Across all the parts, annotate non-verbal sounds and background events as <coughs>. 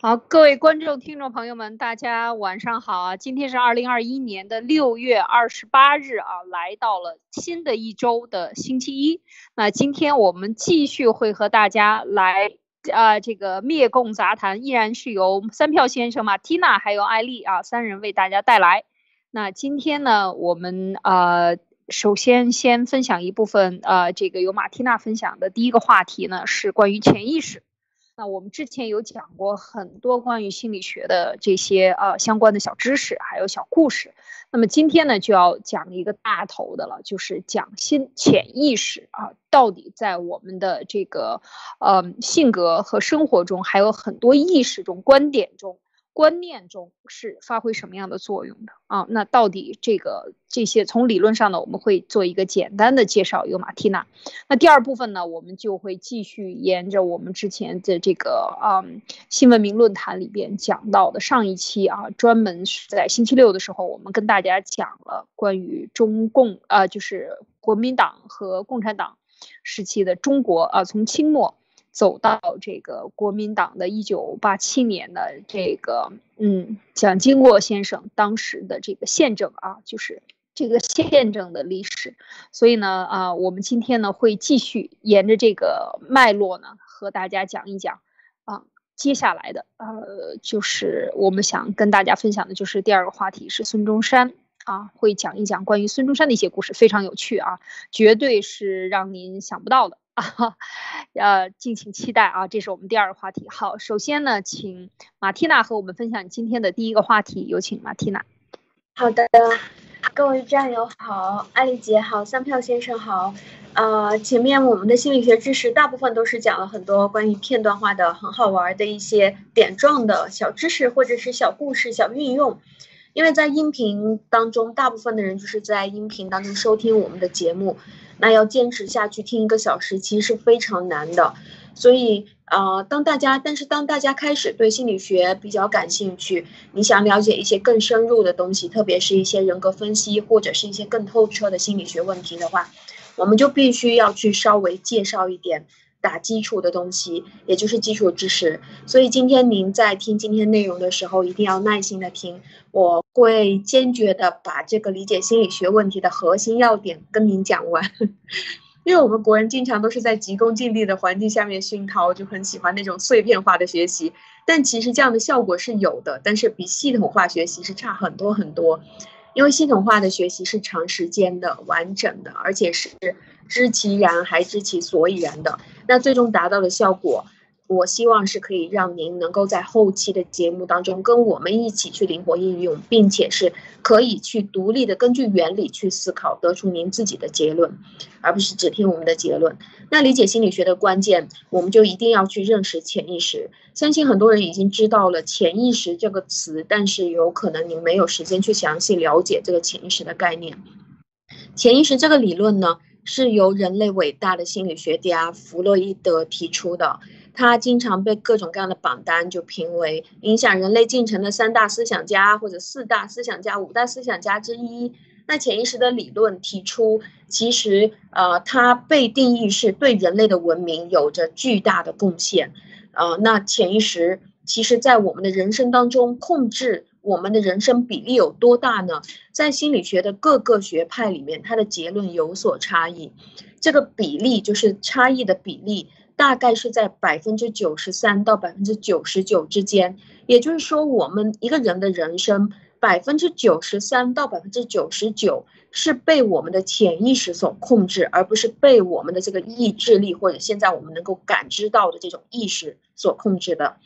好，各位观众、听众朋友们，大家晚上好啊！今天是二零二一年的六月二十八日啊，来到了新的一周的星期一。那今天我们继续会和大家来啊，这个灭共杂谈，依然是由三票先生、马蒂娜还有艾丽啊三人为大家带来。那今天呢，我们呃，首先先分享一部分呃，这个由马蒂娜分享的第一个话题呢，是关于潜意识。那我们之前有讲过很多关于心理学的这些呃相关的小知识，还有小故事。那么今天呢，就要讲一个大头的了，就是讲心潜意识啊，到底在我们的这个呃性格和生活中，还有很多意识中、观点中。观念中是发挥什么样的作用的啊？那到底这个这些从理论上呢，我们会做一个简单的介绍。有马蒂娜，那第二部分呢，我们就会继续沿着我们之前的这个啊新闻名论坛里边讲到的上一期啊，专门是在星期六的时候，我们跟大家讲了关于中共啊，就是国民党和共产党时期的中国啊，从清末。走到这个国民党的一九八七年的这个，嗯，蒋经国先生当时的这个宪政啊，就是这个宪政的历史。所以呢，啊，我们今天呢会继续沿着这个脉络呢和大家讲一讲啊，接下来的呃，就是我们想跟大家分享的就是第二个话题是孙中山啊，会讲一讲关于孙中山的一些故事，非常有趣啊，绝对是让您想不到的。啊，呃，敬请期待啊！这是我们第二个话题。好，首先呢，请马蒂娜和我们分享今天的第一个话题。有请马蒂娜。好的，各位战友好，艾丽姐好，三票先生好。呃，前面我们的心理学知识大部分都是讲了很多关于片段化的、很好玩的一些点状的小知识或者是小故事、小运用。因为在音频当中，大部分的人就是在音频当中收听我们的节目。那要坚持下去听一个小时，其实是非常难的。所以，呃，当大家，但是当大家开始对心理学比较感兴趣，你想了解一些更深入的东西，特别是一些人格分析或者是一些更透彻的心理学问题的话，我们就必须要去稍微介绍一点。打基础的东西，也就是基础知识。所以今天您在听今天内容的时候，一定要耐心的听。我会坚决的把这个理解心理学问题的核心要点跟您讲完。<laughs> 因为我们国人经常都是在急功近利的环境下面熏陶，就很喜欢那种碎片化的学习。但其实这样的效果是有的，但是比系统化学习是差很多很多。因为系统化的学习是长时间的、完整的，而且是。知其然还知其所以然的，那最终达到的效果，我希望是可以让您能够在后期的节目当中跟我们一起去灵活应用，并且是可以去独立的根据原理去思考，得出您自己的结论，而不是只听我们的结论。那理解心理学的关键，我们就一定要去认识潜意识。相信很多人已经知道了潜意识这个词，但是有可能您没有时间去详细了解这个潜意识的概念。潜意识这个理论呢？是由人类伟大的心理学家弗洛伊德提出的，他经常被各种各样的榜单就评为影响人类进程的三大思想家或者四大思想家、五大思想家之一。那潜意识的理论提出，其实呃，它被定义是对人类的文明有着巨大的贡献。呃，那潜意识其实在我们的人生当中控制。我们的人生比例有多大呢？在心理学的各个学派里面，它的结论有所差异。这个比例就是差异的比例，大概是在百分之九十三到百分之九十九之间。也就是说，我们一个人的人生百分之九十三到百分之九十九是被我们的潜意识所控制，而不是被我们的这个意志力或者现在我们能够感知到的这种意识所控制的。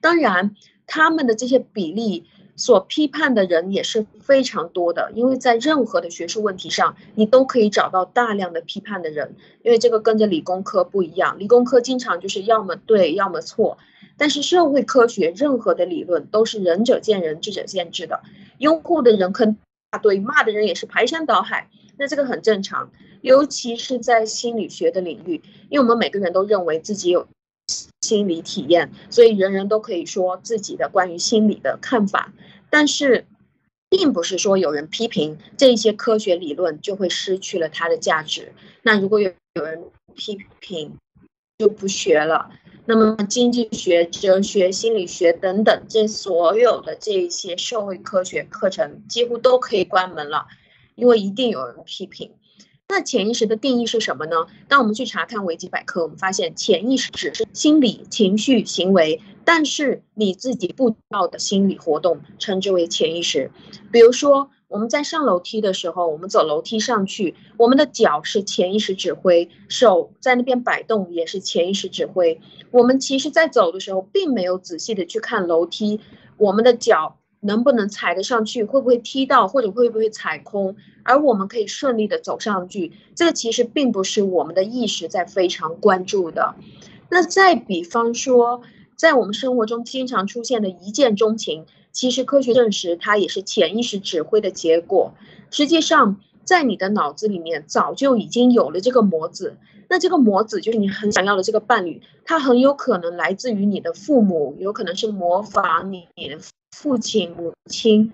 当然，他们的这些比例。所批判的人也是非常多的，因为在任何的学术问题上，你都可以找到大量的批判的人。因为这个跟着理工科不一样，理工科经常就是要么对，要么错。但是社会科学任何的理论都是仁者见仁，智者见智的。拥护的人坑大堆，骂的人也是排山倒海，那这个很正常。尤其是在心理学的领域，因为我们每个人都认为自己有。心理体验，所以人人都可以说自己的关于心理的看法，但是，并不是说有人批评这些科学理论就会失去了它的价值。那如果有有人批评，就不学了。那么经济学、哲学、心理学等等，这所有的这一些社会科学课程几乎都可以关门了，因为一定有人批评。那潜意识的定义是什么呢？当我们去查看维基百科，我们发现潜意识只是心理、情绪、行为，但是你自己不知道的心理活动，称之为潜意识。比如说，我们在上楼梯的时候，我们走楼梯上去，我们的脚是潜意识指挥，手在那边摆动也是潜意识指挥。我们其实，在走的时候，并没有仔细的去看楼梯，我们的脚。能不能踩得上去？会不会踢到？或者会不会踩空？而我们可以顺利的走上去，这个其实并不是我们的意识在非常关注的。那再比方说，在我们生活中经常出现的一见钟情，其实科学证实它也是潜意识指挥的结果。实际上，在你的脑子里面早就已经有了这个模子。那这个模子就是你很想要的这个伴侣，他很有可能来自于你的父母，有可能是模仿你。父亲、母亲，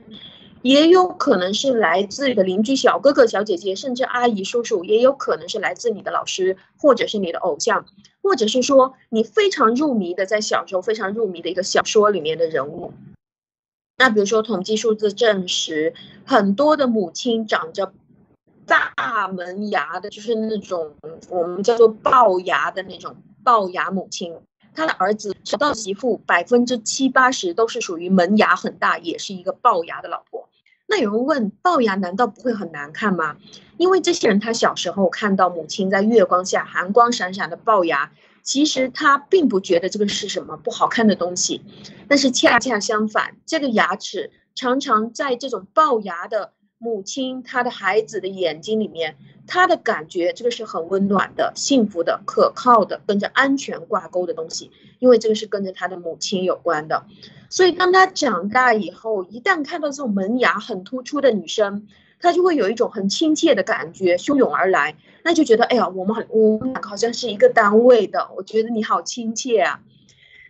也有可能是来自你的邻居、小哥哥、小姐姐，甚至阿姨、叔叔，也有可能是来自你的老师，或者是你的偶像，或者是说你非常入迷的，在小时候非常入迷的一个小说里面的人物。那比如说，统计数字证实，很多的母亲长着大门牙的，就是那种我们叫做龅牙的那种龅牙母亲。他的儿子找到媳妇，百分之七八十都是属于门牙很大，也是一个龅牙的老婆。那有人问，龅牙难道不会很难看吗？因为这些人他小时候看到母亲在月光下寒光闪闪的龅牙，其实他并不觉得这个是什么不好看的东西。但是恰恰相反，这个牙齿常常在这种龅牙的。母亲，她的孩子的眼睛里面，她的感觉，这个是很温暖的、幸福的、可靠的，跟着安全挂钩的东西，因为这个是跟着她的母亲有关的。所以，当她长大以后，一旦看到这种门牙很突出的女生，她就会有一种很亲切的感觉汹涌而来，那就觉得，哎呀，我们很，我们好像是一个单位的，我觉得你好亲切啊。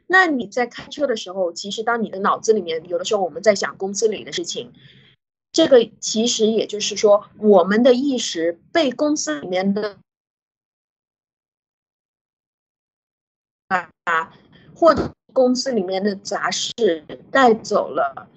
那你在开车的时候，其实当你的脑子里面有的时候我们在想公司里的事情。这个其实也就是说，我们的意识被公司里面的啊，或者公司里面的杂事带走了，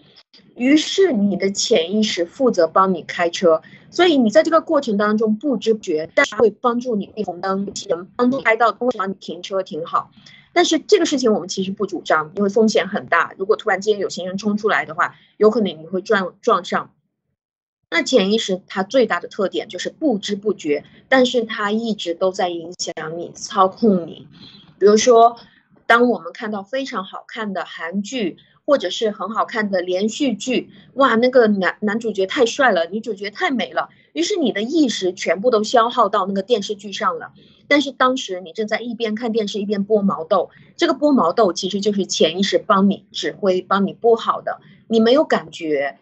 于是你的潜意识负责帮你开车，所以你在这个过程当中不知不觉，但是会帮助你避红灯，能帮助开到帮你停车停好。但是这个事情我们其实不主张，因为风险很大。如果突然间有行人冲出来的话，有可能你会撞撞上。那潜意识它最大的特点就是不知不觉，但是它一直都在影响你、操控你。比如说，当我们看到非常好看的韩剧，或者是很好看的连续剧，哇，那个男男主角太帅了，女主角太美了，于是你的意识全部都消耗到那个电视剧上了。但是当时你正在一边看电视一边剥毛豆，这个剥毛豆其实就是潜意识帮你指挥、帮你剥好的，你没有感觉。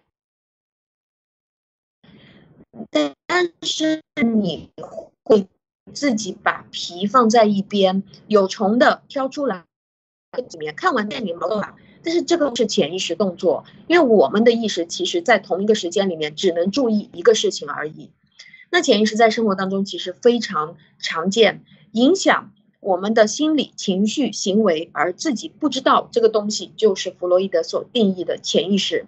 但是你会自己把皮放在一边，有虫的挑出来，里面看完电影毛豆吧。但是这个是潜意识动作，因为我们的意识其实在同一个时间里面只能注意一个事情而已。那潜意识在生活当中其实非常常见，影响我们的心理、情绪、行为，而自己不知道这个东西就是弗洛伊德所定义的潜意识。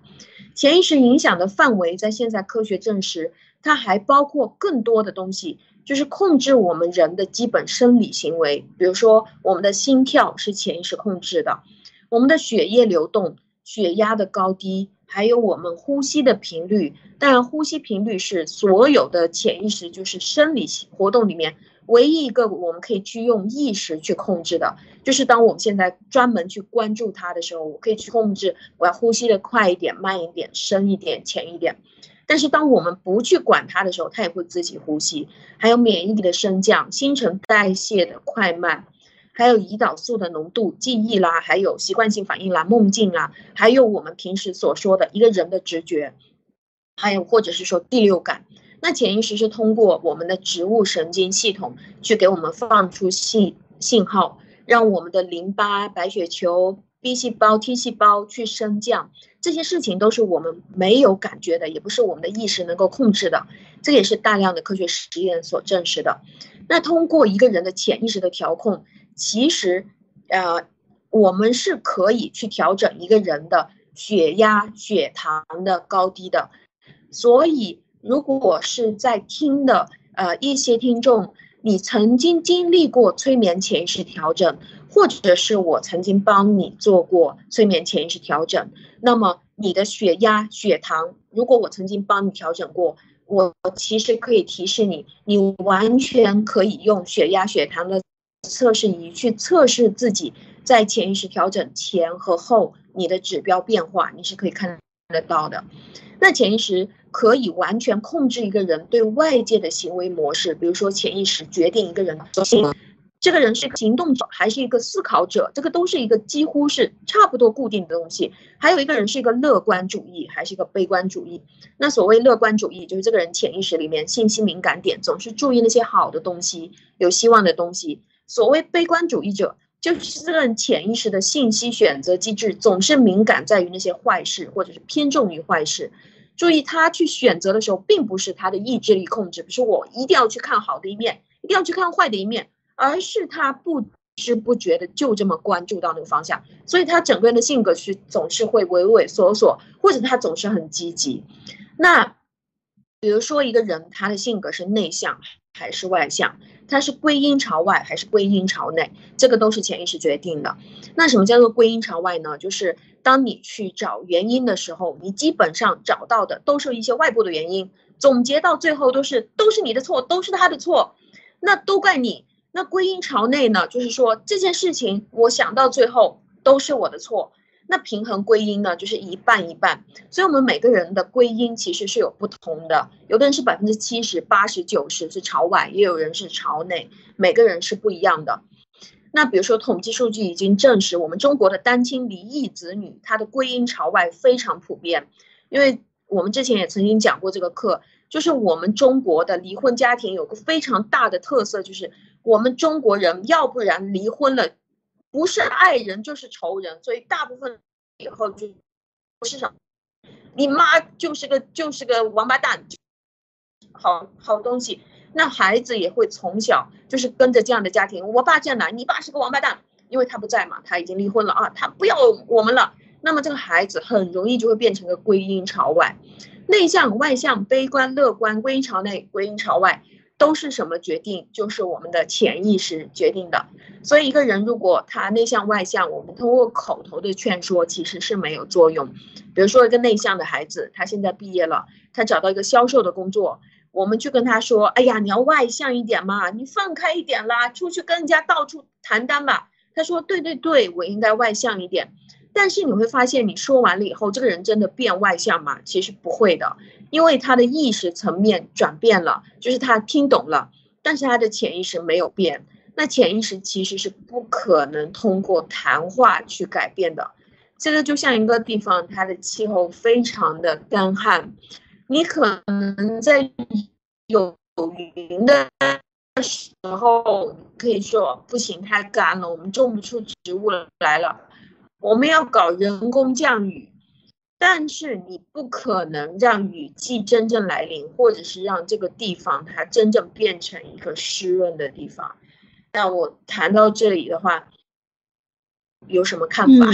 潜意识影响的范围在现在科学证实。它还包括更多的东西，就是控制我们人的基本生理行为，比如说我们的心跳是潜意识控制的，我们的血液流动、血压的高低，还有我们呼吸的频率。当然，呼吸频率是所有的潜意识，就是生理活动里面唯一一个我们可以去用意识去控制的。就是当我们现在专门去关注它的时候，我可以去控制我要呼吸的快一点、慢一点、深一点、浅一点。但是当我们不去管它的时候，它也会自己呼吸。还有免疫力的升降、新陈代谢的快慢，还有胰岛素的浓度、记忆啦，还有习惯性反应啦、梦境啦，还有我们平时所说的一个人的直觉，还有或者是说第六感。那潜意识是通过我们的植物神经系统去给我们放出信信号，让我们的淋巴、白血球。B 细胞、T 细胞去升降，这些事情都是我们没有感觉的，也不是我们的意识能够控制的。这也是大量的科学实验所证实的。那通过一个人的潜意识的调控，其实，呃，我们是可以去调整一个人的血压、血糖的高低的。所以，如果是在听的呃一些听众，你曾经经历过催眠潜意识调整，或者是我曾经帮你做过催眠潜意识调整，那么你的血压、血糖，如果我曾经帮你调整过，我其实可以提示你，你完全可以用血压、血糖的测试仪去测试自己在潜意识调整前和后你的指标变化，你是可以看得到的。那潜意识可以完全控制一个人对外界的行为模式，比如说潜意识决定一个人的行这个人是行动者还是一个思考者，这个都是一个几乎是差不多固定的东西。还有一个人是一个乐观主义还是一个悲观主义。那所谓乐观主义，就是这个人潜意识里面信息敏感点总是注意那些好的东西、有希望的东西。所谓悲观主义者，就是这个人潜意识的信息选择机制总是敏感在于那些坏事，或者是偏重于坏事。注意他去选择的时候，并不是他的意志力控制，不是我一定要去看好的一面，一定要去看坏的一面。而是他不知不觉的就这么关注到那个方向，所以他整个人的性格是总是会畏畏缩缩，或者他总是很积极。那比如说一个人他的性格是内向还是外向，他是归因朝外还是归因朝内，这个都是潜意识决定的。那什么叫做归因朝外呢？就是当你去找原因的时候，你基本上找到的都是一些外部的原因，总结到最后都是都是你的错，都是他的错，那都怪你。那归因朝内呢？就是说这件事情，我想到最后都是我的错。那平衡归因呢？就是一半一半。所以，我们每个人的归因其实是有不同的。有的人是百分之七十、八十、九十是朝外，也有人是朝内，每个人是不一样的。那比如说，统计数据已经证实，我们中国的单亲离异子女，他的归因朝外非常普遍。因为我们之前也曾经讲过这个课，就是我们中国的离婚家庭有个非常大的特色，就是。我们中国人要不然离婚了，不是爱人就是仇人，所以大部分以后就不是什么，你妈就是个就是个王八蛋，好好东西，那孩子也会从小就是跟着这样的家庭，我爸这样的，你爸是个王八蛋，因为他不在嘛，他已经离婚了啊，他不要我们了，那么这个孩子很容易就会变成个归因朝外，内向外向悲观乐观归因朝内归因朝外。都是什么决定？就是我们的潜意识决定的。所以一个人如果他内向外向，我们通过口头的劝说其实是没有作用。比如说一个内向的孩子，他现在毕业了，他找到一个销售的工作，我们去跟他说：“哎呀，你要外向一点嘛，你放开一点啦，出去跟人家到处谈单吧。”他说：“对对对，我应该外向一点。”但是你会发现，你说完了以后，这个人真的变外向吗？其实不会的。因为他的意识层面转变了，就是他听懂了，但是他的潜意识没有变。那潜意识其实是不可能通过谈话去改变的。这个就像一个地方，它的气候非常的干旱，你可能在有云的时候可以说不行，太干了，我们种不出植物来了，我们要搞人工降雨。但是你不可能让雨季真正来临，或者是让这个地方它真正变成一个湿润的地方。那我谈到这里的话，有什么看法？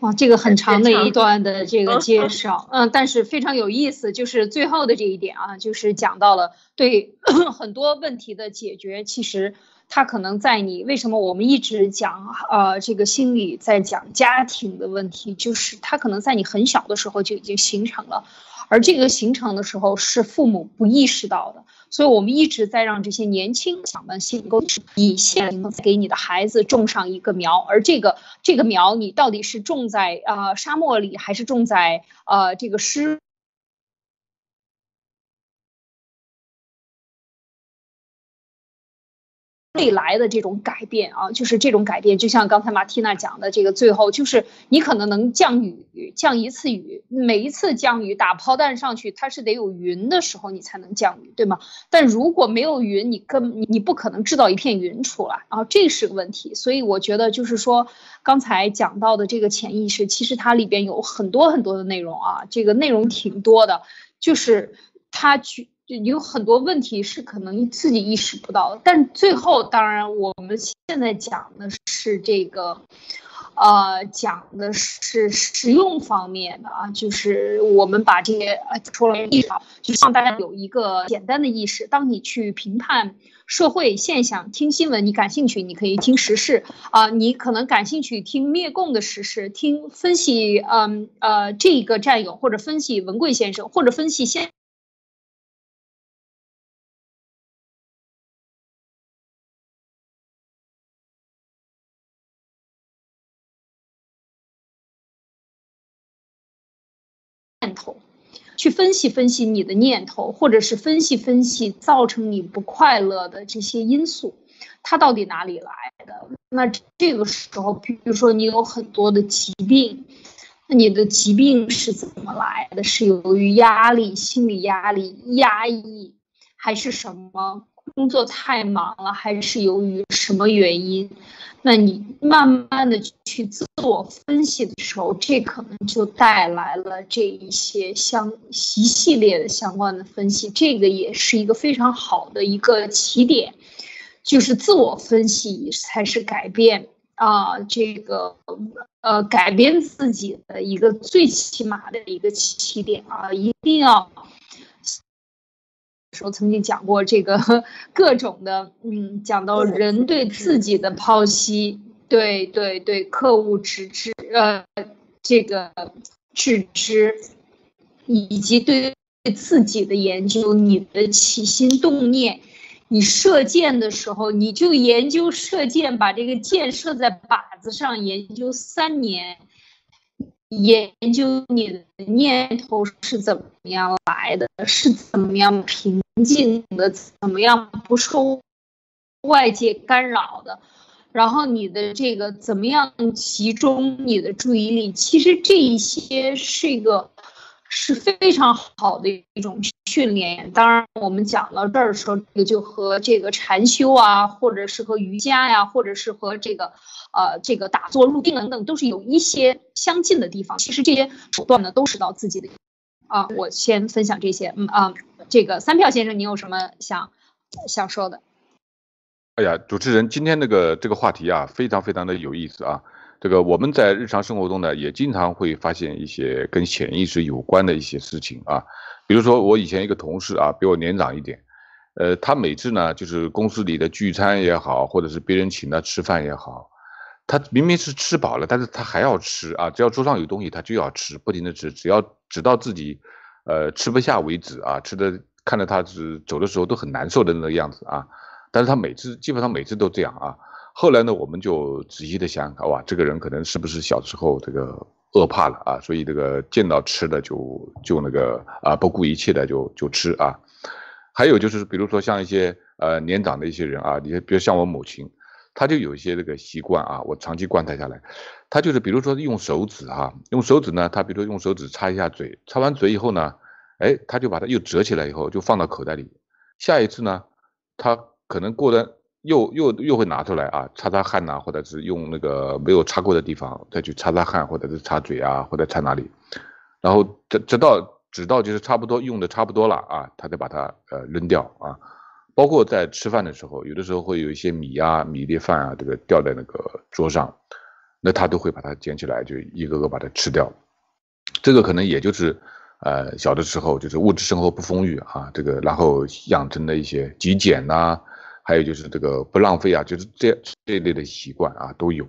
哇，这个很长的一段的这个介绍，嗯，但是非常有意思，就是最后的这一点啊，就是讲到了对 <coughs> 很多问题的解决，其实。他可能在你为什么我们一直讲呃这个心理在讲家庭的问题，就是他可能在你很小的时候就已经形成了，而这个形成的时候是父母不意识到的，所以我们一直在让这些年轻小们先够以先给你的孩子种上一个苗，而这个这个苗你到底是种在呃沙漠里还是种在呃这个湿。未来的这种改变啊，就是这种改变，就像刚才马蒂娜讲的，这个最后就是你可能能降雨，降一次雨，每一次降雨打炮弹上去，它是得有云的时候你才能降雨，对吗？但如果没有云，你根你你不可能制造一片云出来啊，这是个问题。所以我觉得就是说，刚才讲到的这个潜意识，其实它里边有很多很多的内容啊，这个内容挺多的，就是它去。就有很多问题是可能自己意识不到的。但最后，当然我们现在讲的是这个。呃，讲的是实用方面的啊，就是我们把这些呃说了意识，就让大家有一个简单的意识。当你去评判社会现象，听新闻，你感兴趣，你可以听时事啊，你可能感兴趣听灭共的时事，听分析，嗯呃，这个战友或者分析文贵先生，或者分析先。去分析分析你的念头，或者是分析分析造成你不快乐的这些因素，它到底哪里来的？那这个时候，比如说你有很多的疾病，那你的疾病是怎么来的？是由于压力、心理压力、压抑，还是什么？工作太忙了，还是由于什么原因？那你慢慢的去自我分析的时候，这可能就带来了这一些相一系列的相关的分析。这个也是一个非常好的一个起点，就是自我分析才是改变啊，这个呃改变自己的一个最起码的一个起点啊，一定要。时候曾经讲过这个 <laughs> 各种的，嗯，讲到人对自己的剖析，对对对，客户直知，呃，这个致知，以及对自己的研究，你的起心动念，你射箭的时候，你就研究射箭，把这个箭射在靶子上，研究三年。研究你的念头是怎么样来的，是怎么样平静的，怎么样不受外界干扰的，然后你的这个怎么样集中你的注意力，其实这一些是一个是非常好的一种训练。当然，我们讲到这儿的时候，这个就和这个禅修啊，或者是和瑜伽呀，或者是和这个。呃，这个打坐入定等等，都是有一些相近的地方。其实这些手段呢，都是到自己的。啊，我先分享这些。嗯啊，这个三票先生，你有什么想想说的？哎呀，主持人，今天那个这个话题啊，非常非常的有意思啊。这个我们在日常生活中呢，也经常会发现一些跟潜意识有关的一些事情啊。比如说，我以前一个同事啊，比我年长一点，呃，他每次呢，就是公司里的聚餐也好，或者是别人请他吃饭也好。他明明是吃饱了，但是他还要吃啊！只要桌上有东西，他就要吃，不停的吃，只要直到自己，呃，吃不下为止啊！吃的看着他是走的时候都很难受的那个样子啊！但是他每次基本上每次都这样啊！后来呢，我们就仔细的想，哇，这个人可能是不是小时候这个饿怕了啊？所以这个见到吃的就就那个啊，不顾一切的就就吃啊！还有就是，比如说像一些呃年长的一些人啊，你比如像我母亲。他就有一些这个习惯啊，我长期观察下来，他就是比如说用手指哈，用手指呢，他比如说用手指擦一下嘴，擦完嘴以后呢，哎，他就把它又折起来以后就放到口袋里，下一次呢，他可能过的又又又会拿出来啊，擦擦汗呐，或者是用那个没有擦过的地方再去擦擦汗，或者是擦嘴啊，或者擦哪里，然后直直到直到就是差不多用的差不多了啊，他再把它呃扔掉啊。包括在吃饭的时候，有的时候会有一些米啊、米粒饭啊，这个掉在那个桌上，那他都会把它捡起来，就一个个把它吃掉。这个可能也就是，呃，小的时候就是物质生活不丰裕啊，这个然后养成的一些极简呐，还有就是这个不浪费啊，就是这这一类的习惯啊都有。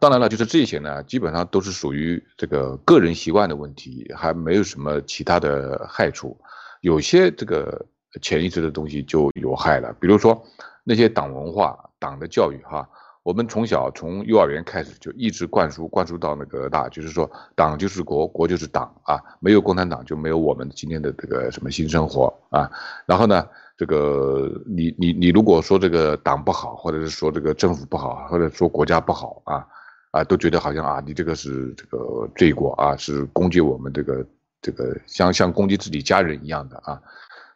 当然了，就是这些呢，基本上都是属于这个个人习惯的问题，还没有什么其他的害处。有些这个。潜意识的东西就有害了，比如说那些党文化、党的教育，哈，我们从小从幼儿园开始就一直灌输，灌输到那个大，就是说党就是国，国就是党啊，没有共产党就没有我们今天的这个什么新生活啊。然后呢，这个你你你如果说这个党不好，或者是说这个政府不好，或者说国家不好啊啊，都觉得好像啊你这个是这个罪过啊，是攻击我们这个这个像像攻击自己家人一样的啊，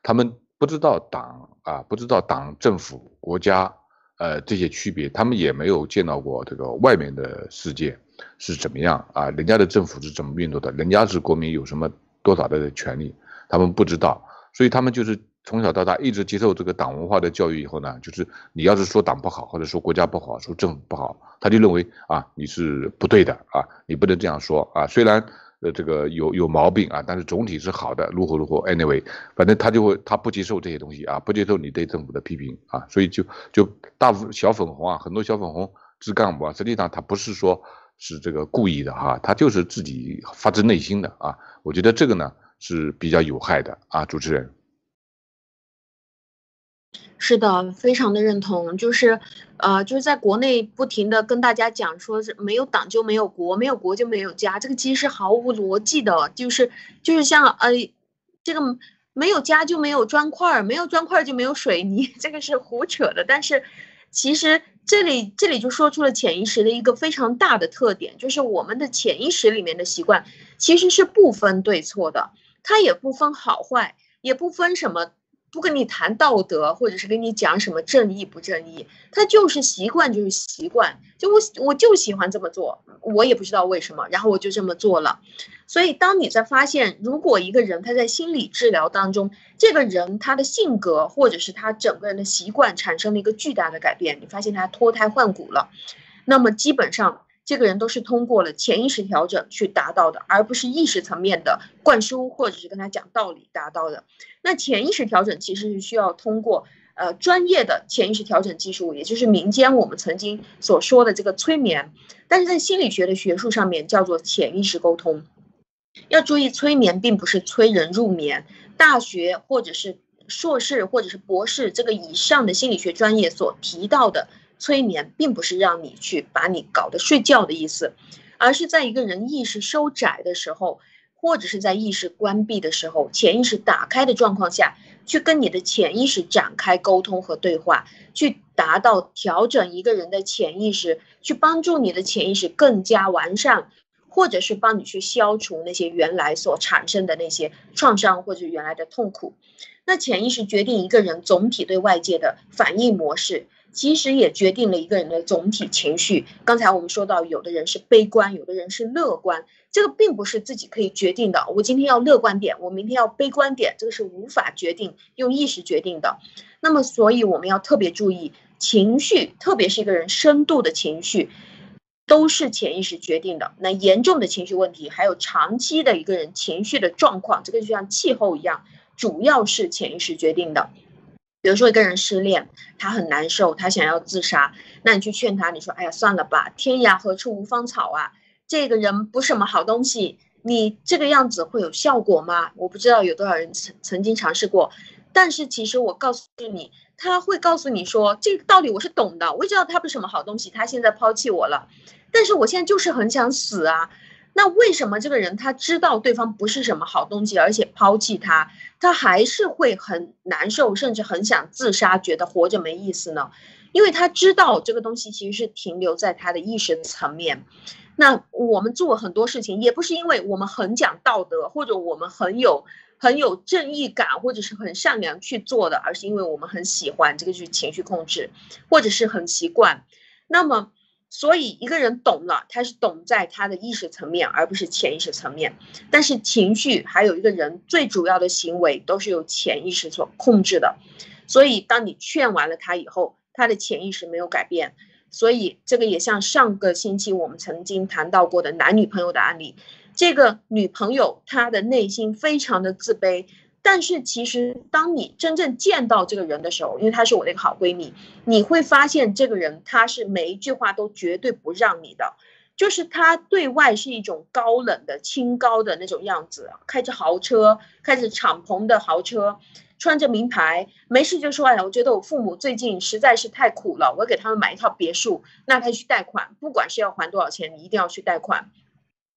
他们。不知道党啊，不知道党、政府、国家，呃，这些区别，他们也没有见到过这个外面的世界是怎么样啊？人家的政府是怎么运作的？人家是国民有什么多少的权利？他们不知道，所以他们就是从小到大一直接受这个党文化的教育以后呢，就是你要是说党不好，或者说国家不好，说政府不好，他就认为啊你是不对的啊，你不能这样说啊。虽然呃这个有有毛病啊，但是总体是好的，如何如何。Anyway，反正他就会他不接受这些东西啊，不接受你对政府的批评啊，所以就就大部分小粉红啊，很多小粉红支干部啊，实际上他不是说是这个故意的哈，他就是自己发自内心的啊。我觉得这个呢是比较有害的啊，主持人。是的，非常的认同，就是，呃，就是在国内不停的跟大家讲，说是没有党就没有国，没有国就没有家，这个其实是毫无逻辑的，就是就是像呃，这个没有家就没有砖块，没有砖块就没有水泥，这个是胡扯的。但是，其实这里这里就说出了潜意识的一个非常大的特点，就是我们的潜意识里面的习惯其实是不分对错的，它也不分好坏，也不分什么。不跟你谈道德，或者是跟你讲什么正义不正义，他就是习惯，就是习惯，就我我就喜欢这么做，我也不知道为什么，然后我就这么做了。所以，当你在发现，如果一个人他在心理治疗当中，这个人他的性格或者是他整个人的习惯产生了一个巨大的改变，你发现他脱胎换骨了，那么基本上。这个人都是通过了潜意识调整去达到的，而不是意识层面的灌输或者是跟他讲道理达到的。那潜意识调整其实是需要通过呃专业的潜意识调整技术，也就是民间我们曾经所说的这个催眠，但是在心理学的学术上面叫做潜意识沟通。要注意，催眠并不是催人入眠，大学或者是硕士或者是博士这个以上的心理学专业所提到的。催眠并不是让你去把你搞得睡觉的意思，而是在一个人意识收窄的时候，或者是在意识关闭的时候，潜意识打开的状况下去跟你的潜意识展开沟通和对话，去达到调整一个人的潜意识，去帮助你的潜意识更加完善，或者是帮你去消除那些原来所产生的那些创伤或者原来的痛苦。那潜意识决定一个人总体对外界的反应模式。其实也决定了一个人的总体情绪。刚才我们说到，有的人是悲观，有的人是乐观，这个并不是自己可以决定的。我今天要乐观点，我明天要悲观点，这个是无法决定，用意识决定的。那么，所以我们要特别注意情绪，特别是一个人深度的情绪，都是潜意识决定的。那严重的情绪问题，还有长期的一个人情绪的状况，这个就像气候一样，主要是潜意识决定的。比如说一个人失恋，他很难受，他想要自杀，那你去劝他，你说：“哎呀，算了吧，天涯何处无芳草啊，这个人不是什么好东西，你这个样子会有效果吗？”我不知道有多少人曾曾经尝试过，但是其实我告诉你，他会告诉你说，这个道理我是懂的，我也知道他不是什么好东西，他现在抛弃我了，但是我现在就是很想死啊。那为什么这个人他知道对方不是什么好东西，而且抛弃他，他还是会很难受，甚至很想自杀，觉得活着没意思呢？因为他知道这个东西其实是停留在他的意识层面。那我们做很多事情，也不是因为我们很讲道德，或者我们很有很有正义感，或者是很善良去做的，而是因为我们很喜欢这个就是情绪控制，或者是很习惯。那么。所以一个人懂了，他是懂在他的意识层面，而不是潜意识层面。但是情绪还有一个人最主要的行为都是由潜意识所控制的。所以当你劝完了他以后，他的潜意识没有改变。所以这个也像上个星期我们曾经谈到过的男女朋友的案例，这个女朋友她的内心非常的自卑。但是其实，当你真正见到这个人的时候，因为她是我的一个好闺蜜，你会发现这个人他是每一句话都绝对不让你的，就是他对外是一种高冷的、清高的那种样子，开着豪车，开着敞篷的豪车，穿着名牌，没事就说：“哎呀，我觉得我父母最近实在是太苦了，我给他们买一套别墅，那他去贷款，不管是要还多少钱，你一定要去贷款，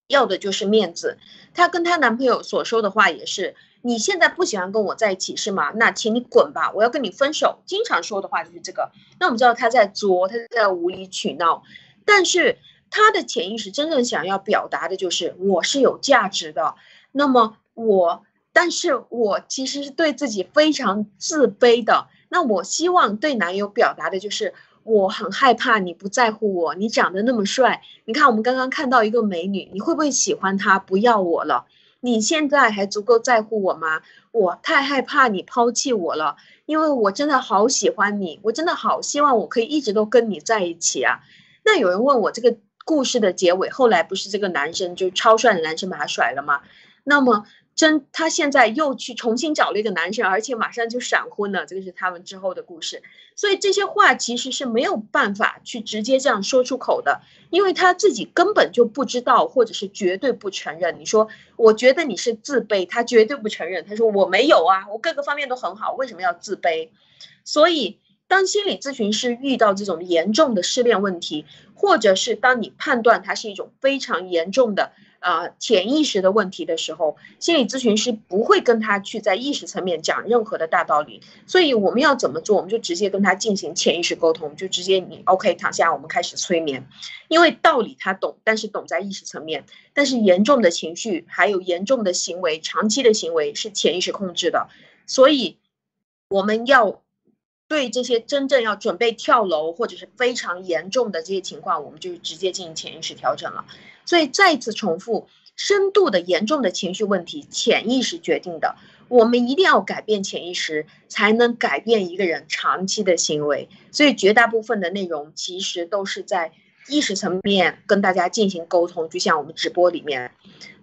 要的就是面子。”她跟她男朋友所说的话也是。你现在不喜欢跟我在一起是吗？那请你滚吧！我要跟你分手。经常说的话就是这个。那我们知道他在作，他在无理取闹，但是他的潜意识真正想要表达的就是我是有价值的。那么我，但是我其实是对自己非常自卑的。那我希望对男友表达的就是我很害怕你不在乎我，你长得那么帅，你看我们刚刚看到一个美女，你会不会喜欢她？不要我了？你现在还足够在乎我吗？我太害怕你抛弃我了，因为我真的好喜欢你，我真的好希望我可以一直都跟你在一起啊。那有人问我这个故事的结尾，后来不是这个男生就超帅的男生把他甩了吗？那么。真，他现在又去重新找了一个男生，而且马上就闪婚了。这个是他们之后的故事，所以这些话其实是没有办法去直接这样说出口的，因为他自己根本就不知道，或者是绝对不承认。你说，我觉得你是自卑，他绝对不承认。他说我没有啊，我各个方面都很好，为什么要自卑？所以，当心理咨询师遇到这种严重的失恋问题，或者是当你判断它是一种非常严重的。啊，潜意识的问题的时候，心理咨询师不会跟他去在意识层面讲任何的大道理，所以我们要怎么做？我们就直接跟他进行潜意识沟通，就直接你 OK 躺下，我们开始催眠。因为道理他懂，但是懂在意识层面，但是严重的情绪还有严重的行为，长期的行为是潜意识控制的，所以我们要对这些真正要准备跳楼或者是非常严重的这些情况，我们就直接进行潜意识调整了。所以再次重复，深度的严重的情绪问题，潜意识决定的。我们一定要改变潜意识，才能改变一个人长期的行为。所以绝大部分的内容其实都是在意识层面跟大家进行沟通。就像我们直播里面，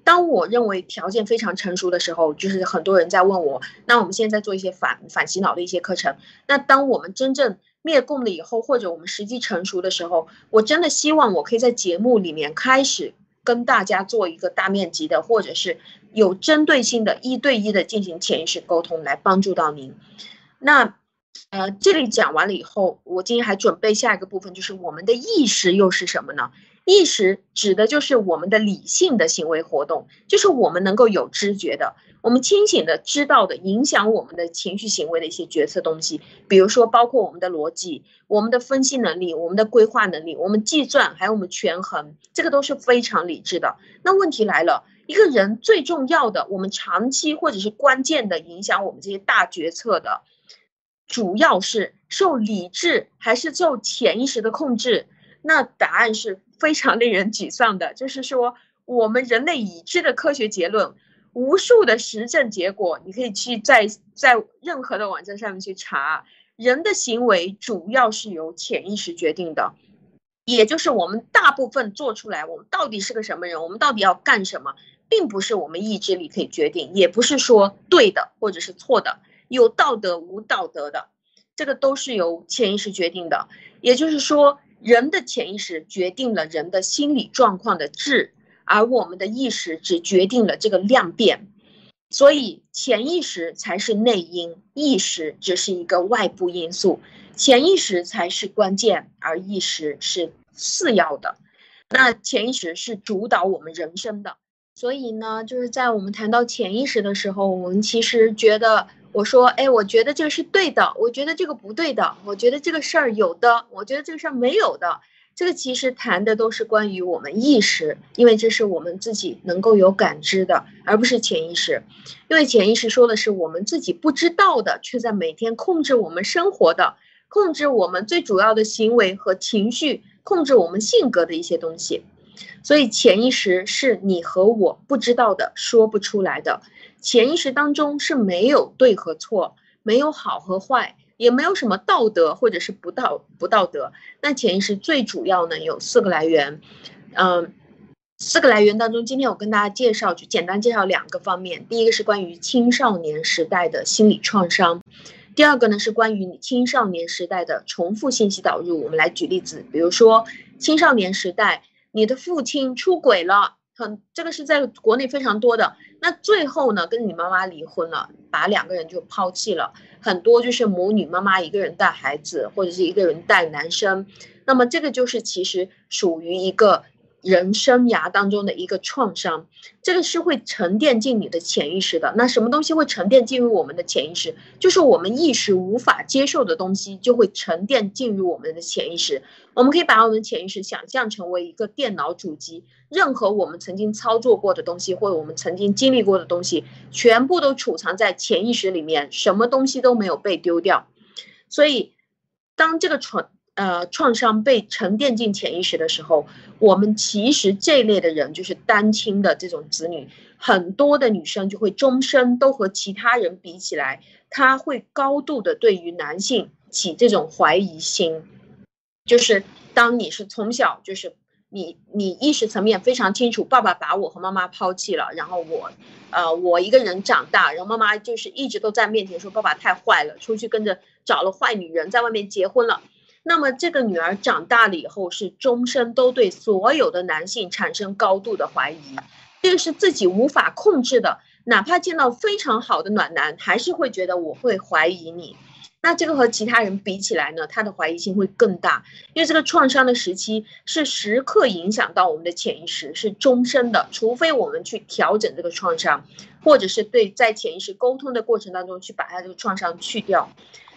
当我认为条件非常成熟的时候，就是很多人在问我，那我们现在做一些反反洗脑的一些课程。那当我们真正灭共了以后，或者我们时机成熟的时候，我真的希望我可以在节目里面开始跟大家做一个大面积的，或者是有针对性的一对一的进行潜意识沟通，来帮助到您。那，呃，这里讲完了以后，我今天还准备下一个部分，就是我们的意识又是什么呢？意识指的就是我们的理性的行为活动，就是我们能够有知觉的。我们清醒的知道的影响我们的情绪行为的一些决策东西，比如说包括我们的逻辑、我们的分析能力、我们的规划能力、我们计算，还有我们权衡，这个都是非常理智的。那问题来了，一个人最重要的，我们长期或者是关键的影响我们这些大决策的，主要是受理智还是受潜意识的控制？那答案是非常令人沮丧的，就是说我们人类已知的科学结论。无数的实证结果，你可以去在在任何的网站上面去查。人的行为主要是由潜意识决定的，也就是我们大部分做出来，我们到底是个什么人，我们到底要干什么，并不是我们意志力可以决定，也不是说对的或者是错的，有道德无道德的，这个都是由潜意识决定的。也就是说，人的潜意识决定了人的心理状况的质。而我们的意识只决定了这个量变，所以潜意识才是内因，意识只是一个外部因素，潜意识才是关键，而意识是次要的。那潜意识是主导我们人生的，所以呢，就是在我们谈到潜意识的时候，我们其实觉得，我说，哎，我觉得这个是对的，我觉得这个不对的，我觉得这个事儿有的，我觉得这个事儿没有的。这个其实谈的都是关于我们意识，因为这是我们自己能够有感知的，而不是潜意识。因为潜意识说的是我们自己不知道的，却在每天控制我们生活的，控制我们最主要的行为和情绪，控制我们性格的一些东西。所以潜意识是你和我不知道的，说不出来的。潜意识当中是没有对和错，没有好和坏。也没有什么道德或者是不道不道德。那潜意识最主要呢有四个来源，嗯，四个来源当中，今天我跟大家介绍，就简单介绍两个方面。第一个是关于青少年时代的心理创伤，第二个呢是关于青少年时代的重复信息导入。我们来举例子，比如说青少年时代，你的父亲出轨了。很，这个是在国内非常多的。那最后呢，跟你妈妈离婚了，把两个人就抛弃了。很多就是母女妈妈一个人带孩子，或者是一个人带男生。那么这个就是其实属于一个。人生涯当中的一个创伤，这个是会沉淀进你的潜意识的。那什么东西会沉淀进入我们的潜意识？就是我们意识无法接受的东西，就会沉淀进入我们的潜意识。我们可以把我们的潜意识想象成为一个电脑主机，任何我们曾经操作过的东西，或者我们曾经经历过的东西，全部都储藏在潜意识里面，什么东西都没有被丢掉。所以，当这个存呃创伤被沉淀进潜意识的时候，我们其实这类的人就是单亲的这种子女，很多的女生就会终身都和其他人比起来，她会高度的对于男性起这种怀疑心，就是当你是从小就是。你你意识层面非常清楚，爸爸把我和妈妈抛弃了，然后我，呃，我一个人长大，然后妈妈就是一直都在面前说爸爸太坏了，出去跟着找了坏女人，在外面结婚了。那么这个女儿长大了以后，是终身都对所有的男性产生高度的怀疑，这个是自己无法控制的，哪怕见到非常好的暖男，还是会觉得我会怀疑你。那这个和其他人比起来呢，他的怀疑性会更大，因为这个创伤的时期是时刻影响到我们的潜意识，是终身的。除非我们去调整这个创伤，或者是对在潜意识沟通的过程当中去把他这个创伤去掉。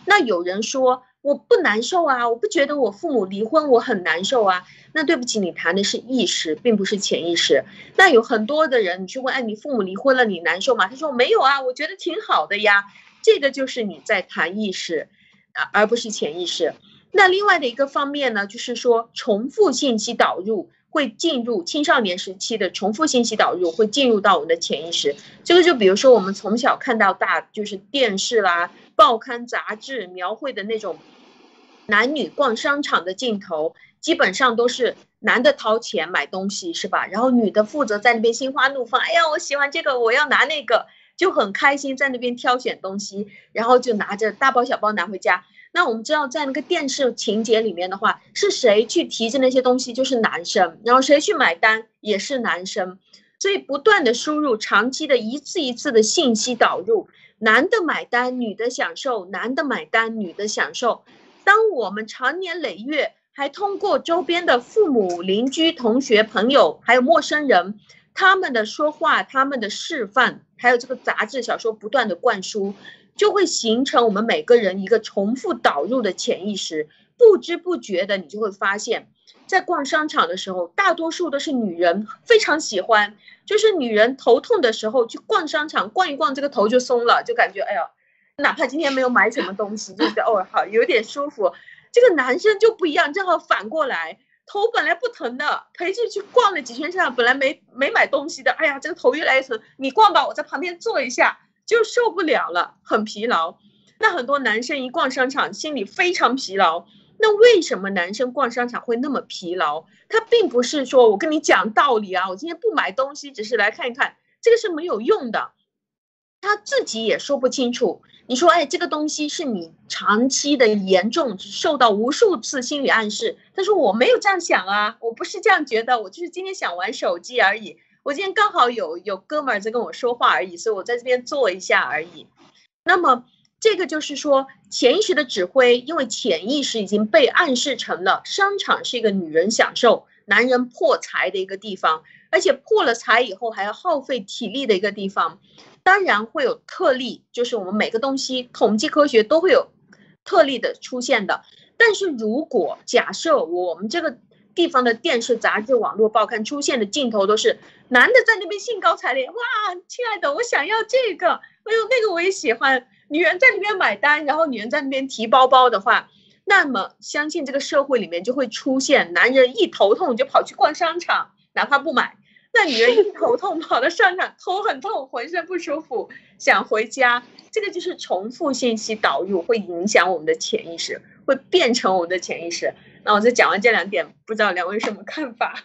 那有人说我不难受啊，我不觉得我父母离婚我很难受啊。那对不起，你谈的是意识，并不是潜意识。那有很多的人，你去问，哎，你父母离婚了，你难受吗？他说没有啊，我觉得挺好的呀。这个就是你在谈意识，啊，而不是潜意识。那另外的一个方面呢，就是说重复信息导入会进入青少年时期的重复信息导入会进入到我们的潜意识。这个就比如说我们从小看到大，就是电视啦、报刊杂志描绘的那种男女逛商场的镜头，基本上都是男的掏钱买东西，是吧？然后女的负责在那边心花怒放，哎呀，我喜欢这个，我要拿那个。就很开心在那边挑选东西，然后就拿着大包小包拿回家。那我们知道，在那个电视情节里面的话，是谁去提着那些东西，就是男生；然后谁去买单，也是男生。所以不断的输入，长期的一次一次的信息导入，男的买单，女的享受；男的买单，女的享受。当我们长年累月还通过周边的父母、邻居、同学、朋友，还有陌生人。他们的说话，他们的示范，还有这个杂志小说不断的灌输，就会形成我们每个人一个重复导入的潜意识。不知不觉的，你就会发现，在逛商场的时候，大多数都是女人非常喜欢，就是女人头痛的时候去逛商场，逛一逛这个头就松了，就感觉哎呀，哪怕今天没有买什么东西，就觉得哦好有点舒服。这个男生就不一样，正好反过来。头本来不疼的，陪着去逛了几圈商场，本来没没买东西的，哎呀，这个头越来越疼。你逛吧，我在旁边坐一下，就受不了了，很疲劳。那很多男生一逛商场，心里非常疲劳。那为什么男生逛商场会那么疲劳？他并不是说我跟你讲道理啊，我今天不买东西，只是来看一看，这个是没有用的。他自己也说不清楚。你说，哎，这个东西是你长期的严重受到无数次心理暗示。他说我没有这样想啊，我不是这样觉得，我就是今天想玩手机而已。我今天刚好有有哥们儿在跟我说话而已，所以我在这边坐一下而已。那么这个就是说潜意识的指挥，因为潜意识已经被暗示成了商场是一个女人享受、男人破财的一个地方，而且破了财以后还要耗费体力的一个地方。当然会有特例，就是我们每个东西统计科学都会有特例的出现的。但是如果假设我们这个地方的电视、杂志、网络、报刊出现的镜头都是男的在那边兴高采烈，哇，亲爱的，我想要这个，哎呦，那个我也喜欢。女人在里面买单，然后女人在那边提包包的话，那么相信这个社会里面就会出现男人一头痛就跑去逛商场，哪怕不买。那女人一头痛跑到商场，头很痛，浑身不舒服，想回家，这个就是重复信息导入，会影响我们的潜意识，会变成我们的潜意识。那我再讲完这两点，不知道两位什么看法？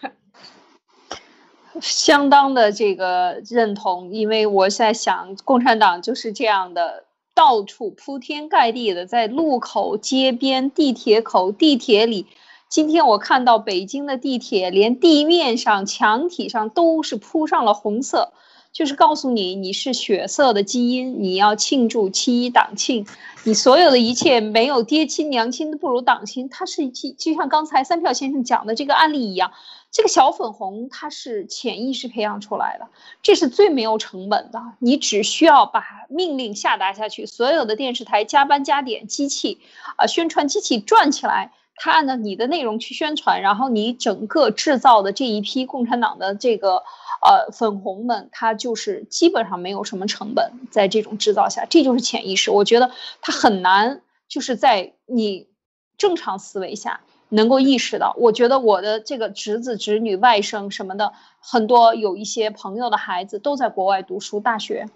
相当的这个认同，因为我在想，共产党就是这样的，到处铺天盖地的，在路口、街边、地铁口、地铁里。今天我看到北京的地铁，连地面上、墙体上都是铺上了红色，就是告诉你你是血色的基因，你要庆祝七一党庆，你所有的一切没有爹亲娘亲都不如党亲。它是就就像刚才三票先生讲的这个案例一样，这个小粉红它是潜意识培养出来的，这是最没有成本的，你只需要把命令下达下去，所有的电视台加班加点，机器啊宣传机器转起来。他按照你的内容去宣传，然后你整个制造的这一批共产党的这个呃粉红们，他就是基本上没有什么成本，在这种制造下，这就是潜意识。我觉得他很难，就是在你正常思维下，能够意识到。我觉得我的这个侄子、侄女、外甥什么的，很多有一些朋友的孩子都在国外读书大学，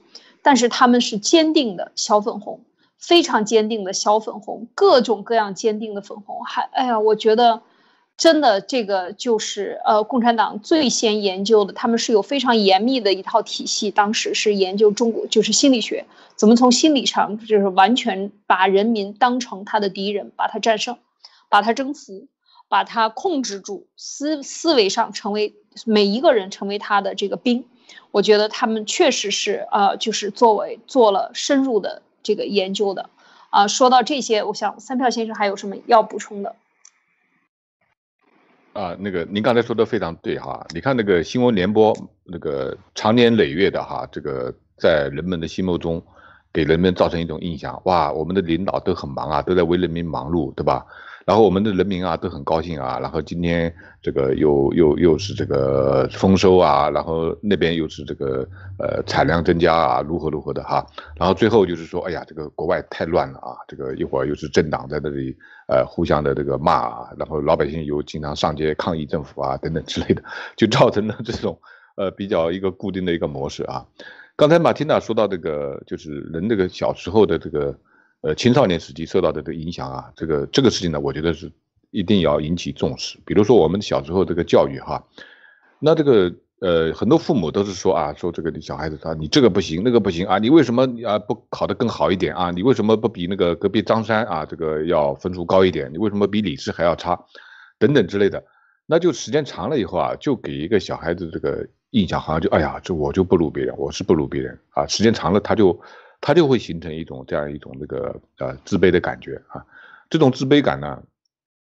但是他们是坚定的小粉红，非常坚定的小粉红，各种各样坚定的粉红。还哎呀，我觉得。真的，这个就是呃，共产党最先研究的，他们是有非常严密的一套体系。当时是研究中国，就是心理学，怎么从心理上就是完全把人民当成他的敌人，把他战胜，把他征服，把他控制住，思思维上成为每一个人成为他的这个兵。我觉得他们确实是呃，就是作为做了深入的这个研究的。啊，说到这些，我想三票先生还有什么要补充的？啊，那个您刚才说的非常对哈，你看那个新闻联播，那个长年累月的哈，这个在人们的心目中，给人们造成一种印象，哇，我们的领导都很忙啊，都在为人民忙碌，对吧？然后我们的人民啊都很高兴啊，然后今天这个又又又是这个丰收啊，然后那边又是这个呃产量增加啊，如何如何的哈，然后最后就是说，哎呀，这个国外太乱了啊，这个一会儿又是政党在那里呃互相的这个骂啊，然后老百姓又经常上街抗议政府啊等等之类的，<laughs> 就造成了这种呃比较一个固定的一个模式啊。刚才马蒂娜说到这个，就是人这个小时候的这个。呃，青少年时期受到的这影响啊，这个这个事情呢，我觉得是一定要引起重视。比如说我们小时候这个教育哈，那这个呃很多父母都是说啊，说这个小孩子他你这个不行，那个不行啊，你为什么啊不考得更好一点啊？你为什么不比那个隔壁张三啊这个要分数高一点？你为什么比李四还要差？等等之类的，那就时间长了以后啊，就给一个小孩子这个印象，好像就哎呀，这我就不如别人，我是不如别人啊。时间长了他就。他就会形成一种这样一种那个呃自卑的感觉啊，这种自卑感呢，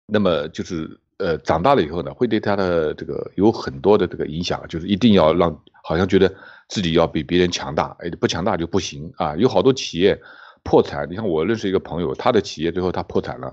那么就是呃长大了以后呢，会对他的这个有很多的这个影响，就是一定要让好像觉得自己要比别人强大，哎不强大就不行啊，有好多企业破产，你看我认识一个朋友，他的企业最后他破产了，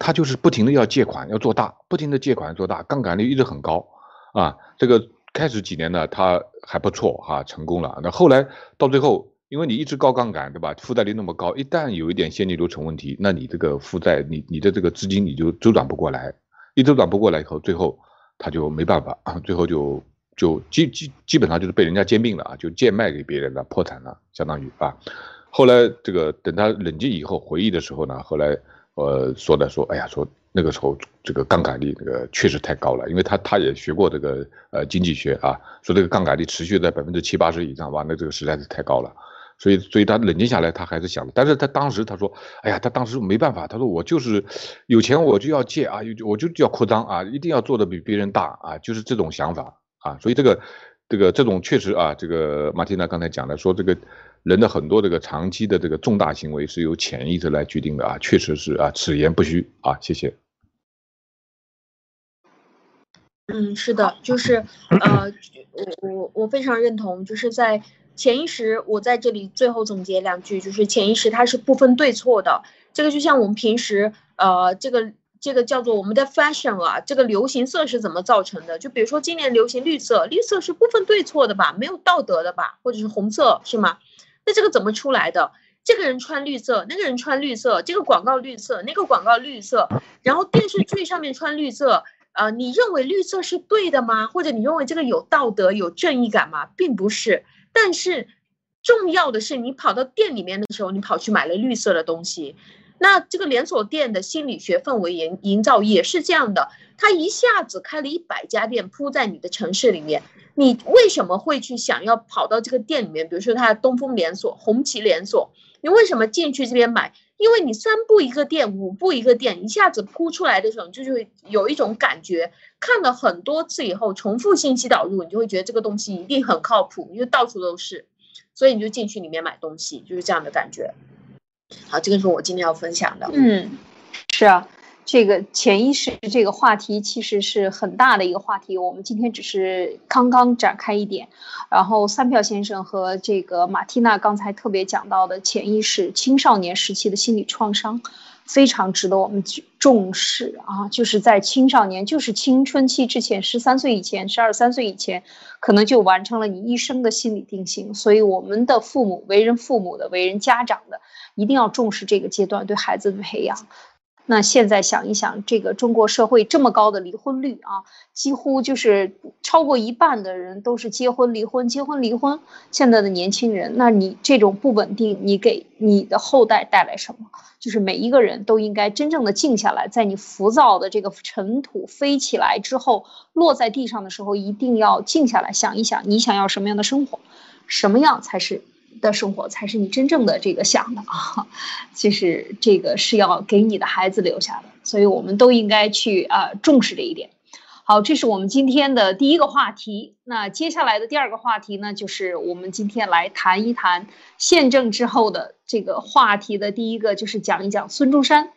他就是不停的要借款要做大，不停的借款做大，杠杆率一直很高啊，这个开始几年呢他还不错哈，成功了，那后来到最后。因为你一直高杠杆，对吧？负债率那么高，一旦有一点现金流成问题，那你这个负债，你你的这个资金你就周转不过来，一周转不过来以后，最后他就没办法，<coughs> 最后就就基基基本上就是被人家兼并了啊，就贱卖给别人了，破产了，相当于啊。后来这个等他冷静以后回忆的时候呢，后来呃说的说，哎呀，说那个时候这个杠杆率那个确实太高了，因为他他也学过这个呃经济学啊，说这个杠杆率持续在百分之七八十以上，哇，那这个实在是太高了。所以，所以他冷静下来，他还是想。但是他当时他说：“哎呀，他当时没办法。他说我就是有钱，我就要借啊，我就要扩张啊，一定要做的比别人大啊，就是这种想法啊。所以这个，这个这种确实啊，这个马蒂娜刚才讲的说，这个人的很多这个长期的这个重大行为是由潜意识来决定的啊，确实是啊，此言不虚啊。谢谢。嗯，是的，就是呃，我我我非常认同，就是在。潜意识，我在这里最后总结两句，就是潜意识它是不分对错的。这个就像我们平时，呃，这个这个叫做我们的 fashion 啊，这个流行色是怎么造成的？就比如说今年流行绿色，绿色是不分对错的吧？没有道德的吧？或者是红色是吗？那这个怎么出来的？这个人穿绿色，那个人穿绿色，这个广告绿色，那个广告绿色，然后电视剧上面穿绿色，呃，你认为绿色是对的吗？或者你认为这个有道德、有正义感吗？并不是。但是重要的是，你跑到店里面的时候，你跑去买了绿色的东西，那这个连锁店的心理学氛围营营造也是这样的。他一下子开了一百家店铺在你的城市里面，你为什么会去想要跑到这个店里面？比如说他东风连锁、红旗连锁，你为什么进去这边买？因为你三步一个店，五步一个店，一下子铺出来的时候，你就会有一种感觉。看了很多次以后，重复信息导入，你就会觉得这个东西一定很靠谱，因为到处都是，所以你就进去里面买东西，就是这样的感觉。好，这个是我今天要分享的。嗯，是啊。这个潜意识这个话题其实是很大的一个话题，我们今天只是刚刚展开一点。然后三票先生和这个马蒂娜刚才特别讲到的潜意识青少年时期的心理创伤，非常值得我们重视啊！就是在青少年，就是青春期之前，十三岁以前，十二三岁以前，可能就完成了你一生的心理定型。所以我们的父母，为人父母的，为人家长的，一定要重视这个阶段对孩子的培养。那现在想一想，这个中国社会这么高的离婚率啊，几乎就是超过一半的人都是结婚离婚，结婚离婚。现在的年轻人，那你这种不稳定，你给你的后代带来什么？就是每一个人都应该真正的静下来，在你浮躁的这个尘土飞起来之后，落在地上的时候，一定要静下来想一想，你想要什么样的生活，什么样才是。的生活才是你真正的这个想的啊，其实这个是要给你的孩子留下的，所以我们都应该去啊重视这一点。好，这是我们今天的第一个话题。那接下来的第二个话题呢，就是我们今天来谈一谈宪政之后的这个话题的第一个，就是讲一讲孙中山。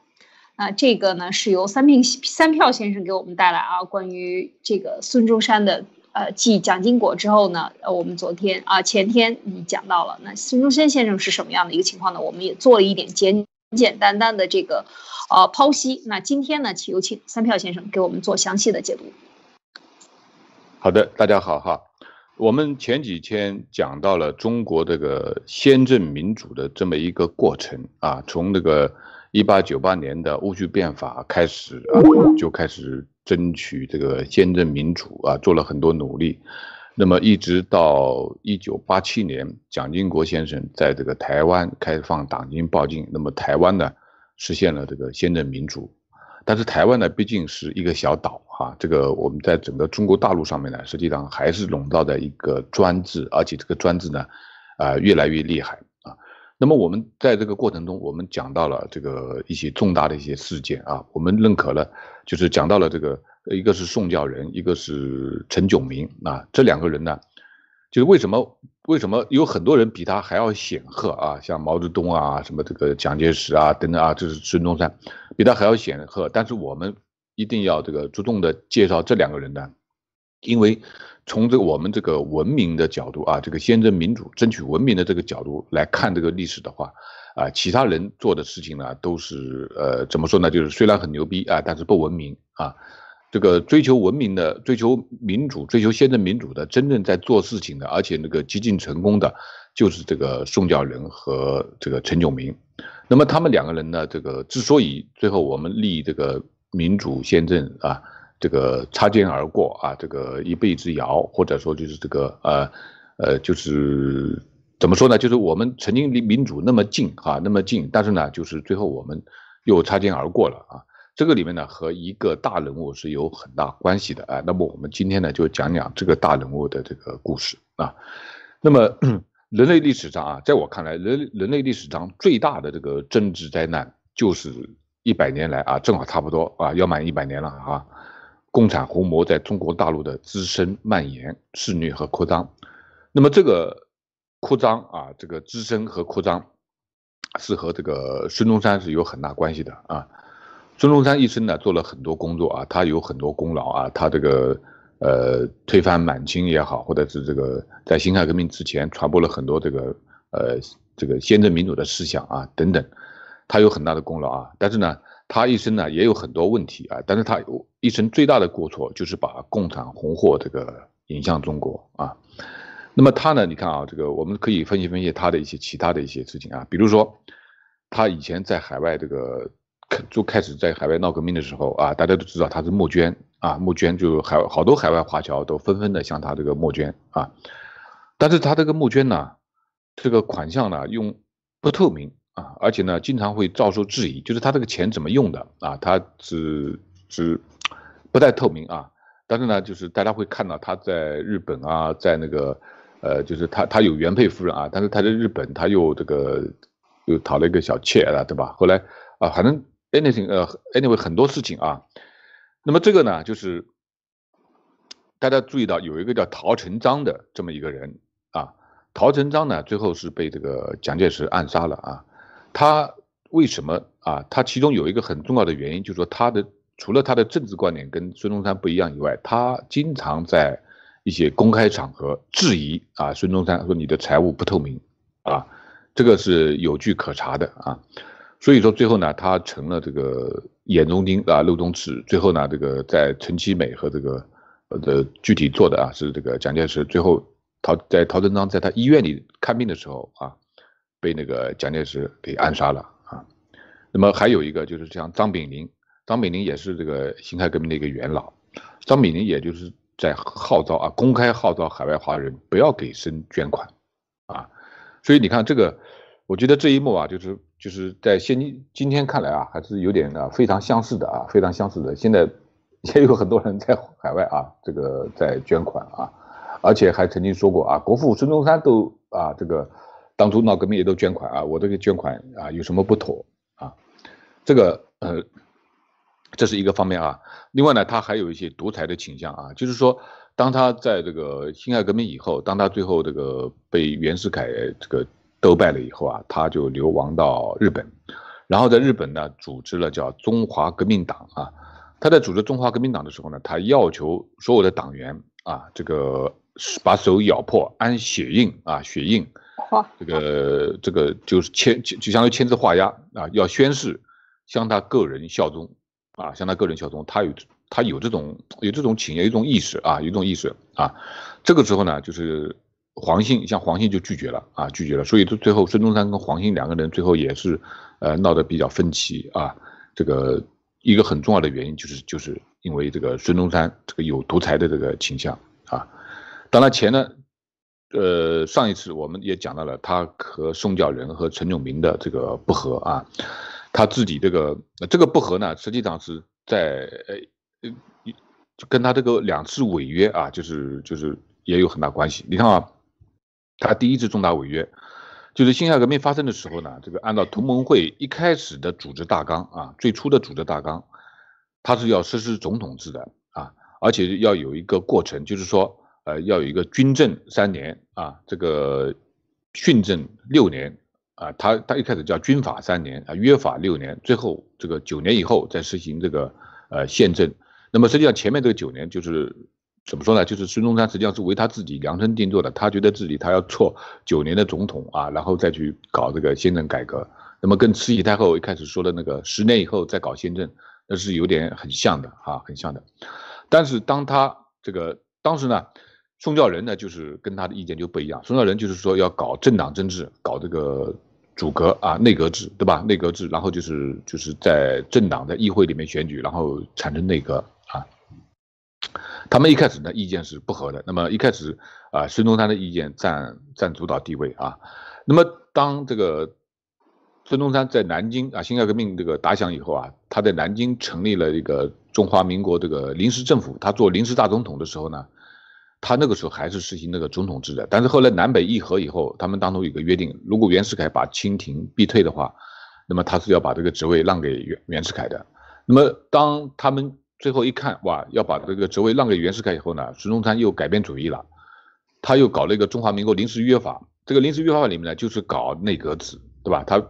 啊，这个呢是由三平三票先生给我们带来啊，关于这个孙中山的。呃，继蒋经国之后呢，呃，我们昨天啊前天已讲到了，那孙中山先生是什么样的一个情况呢？我们也做了一点简简单单的这个呃剖析。那今天呢，请有请三票先生给我们做详细的解读。好的，大家好哈。我们前几天讲到了中国这个宪政民主的这么一个过程啊，从那个一八九八年的戊戌变法开始啊，就开始。争取这个宪政民主啊，做了很多努力。那么一直到一九八七年，蒋经国先生在这个台湾开放党禁报禁，那么台湾呢实现了这个宪政民主。但是台湾呢毕竟是一个小岛啊，这个我们在整个中国大陆上面呢，实际上还是笼罩在一个专制，而且这个专制呢，啊越来越厉害啊。那么我们在这个过程中，我们讲到了这个一些重大的一些事件啊，我们认可了。就是讲到了这个，一个是宋教仁，一个是陈炯明啊，这两个人呢，就是为什么为什么有很多人比他还要显赫啊？像毛泽东啊，什么这个蒋介石啊等等啊，就是孙中山，比他还要显赫。但是我们一定要这个着重的介绍这两个人呢，因为从这个我们这个文明的角度啊，这个宪政民主争取文明的这个角度来看这个历史的话。啊，其他人做的事情呢，都是呃，怎么说呢？就是虽然很牛逼啊，但是不文明啊。这个追求文明的、追求民主、追求宪政民主的，真正在做事情的，而且那个极尽成功的，就是这个宋教仁和这个陈炯明。那么他们两个人呢，这个之所以最后我们立这个民主宪政啊，这个擦肩而过啊，这个一步之遥，或者说就是这个呃呃，就是。怎么说呢？就是我们曾经离民主那么近啊，那么近，但是呢，就是最后我们又擦肩而过了啊。这个里面呢，和一个大人物是有很大关系的啊。那么我们今天呢，就讲讲这个大人物的这个故事啊。那么 <clears throat> 人类历史上啊，在我看来，人人类历史上最大的这个政治灾难，就是一百年来啊，正好差不多啊，要满一百年了啊。共产红魔在中国大陆的滋生、蔓延、肆虐和扩张。那么这个。扩张啊，这个滋生和扩张是和这个孙中山是有很大关系的啊。孙中山一生呢做了很多工作啊，他有很多功劳啊。他这个呃推翻满清也好，或者是这个在辛亥革命之前传播了很多这个呃这个宪政民主的思想啊等等，他有很大的功劳啊。但是呢，他一生呢也有很多问题啊。但是他一生最大的过错就是把共产红祸这个引向中国啊。那么他呢？你看啊，这个我们可以分析分析他的一些其他的一些事情啊，比如说，他以前在海外这个就开始在海外闹革命的时候啊，大家都知道他是募捐啊，募捐就海好多海外华侨都纷纷的向他这个募捐啊，但是他这个募捐呢，这个款项呢用不透明啊，而且呢经常会遭受质疑，就是他这个钱怎么用的啊，他只只不太透明啊，但是呢，就是大家会看到他在日本啊，在那个。呃，就是他，他有原配夫人啊，但是他在日本，他又这个又讨了一个小妾了，对吧？后来啊，反正 anything 呃，anyway 很多事情啊。那么这个呢，就是大家注意到有一个叫陶成章的这么一个人啊。陶成章呢，最后是被这个蒋介石暗杀了啊。他为什么啊？他其中有一个很重要的原因，就是说他的除了他的政治观点跟孙中山不一样以外，他经常在。一些公开场合质疑啊，孙中山说你的财务不透明，啊，这个是有据可查的啊，所以说最后呢，他成了这个眼中钉啊，肉中刺。最后呢，这个在陈其美和这个呃的具体做的啊，是这个蒋介石最后陶在陶成章在他医院里看病的时候啊，被那个蒋介石给暗杀了啊。那么还有一个就是像张炳麟，张炳麟也是这个辛亥革命的一个元老，张炳麟也就是在号召啊，公开号召海外华人不要给申捐款，啊，所以你看这个，我觉得这一幕啊，就是就是在现今天看来啊，还是有点啊非常相似的啊，非常相似的。现在 <laughs> 也有很多人在海外啊，这个在捐款啊，而且还曾经说过啊，国父孙中山都啊这个当初闹革命也都捐款啊，我这个捐款啊有什么不妥啊？这个呃，这是一个方面啊。另外呢，他还有一些独裁的倾向啊，就是说，当他在这个辛亥革命以后，当他最后这个被袁世凯这个斗败了以后啊，他就流亡到日本，然后在日本呢，组织了叫中华革命党啊。他在组织中华革命党的时候呢，他要求所有的党员啊，这个把手咬破，按血印啊，血印，这个这个就是签就相当于签字画押啊，要宣誓。向他个人效忠，啊，向他个人效忠，他有他有这种有这种情，有一种意识啊，有一种意识啊。这个时候呢，就是黄信，像黄信就拒绝了啊，拒绝了。所以最最后，孙中山跟黄信两个人最后也是呃闹得比较分歧啊。这个一个很重要的原因就是就是因为这个孙中山这个有独裁的这个倾向啊。当然前呢，呃，上一次我们也讲到了他和宋教仁和陈炯明的这个不和啊。他自己这个这个不和呢，实际上是在呃呃，跟他这个两次违约啊，就是就是也有很大关系。你看啊，他第一次重大违约，就是辛亥革命发生的时候呢，这个按照同盟会一开始的组织大纲啊，最初的组织大纲，他是要实施总统制的啊，而且要有一个过程，就是说呃要有一个军政三年啊，这个训政六年。啊，他他一开始叫军法三年啊，约法六年，最后这个九年以后再实行这个呃宪政。那么实际上前面这个九年就是怎么说呢？就是孙中山实际上是为他自己量身定做的，他觉得自己他要做九年的总统啊，然后再去搞这个宪政改革。那么跟慈禧太后一开始说的那个十年以后再搞宪政，那是有点很像的啊，很像的。但是当他这个当时呢？宋教仁呢，就是跟他的意见就不一样。宋教仁就是说要搞政党政治，搞这个主阁啊，内阁制，对吧？内阁制，然后就是就是在政党的议会里面选举，然后产生内阁啊。他们一开始呢意见是不合的。那么一开始啊，孙中山的意见占占主导地位啊。那么当这个孙中山在南京啊，辛亥革命这个打响以后啊，他在南京成立了一个中华民国这个临时政府，他做临时大总统的时候呢。他那个时候还是实行那个总统制的，但是后来南北议和以后，他们当中有个约定，如果袁世凯把清廷逼退的话，那么他是要把这个职位让给袁袁世凯的。那么当他们最后一看，哇，要把这个职位让给袁世凯以后呢，孙中山又改变主意了，他又搞了一个中华民国临时约法。这个临时约法里面呢，就是搞内阁制，对吧？他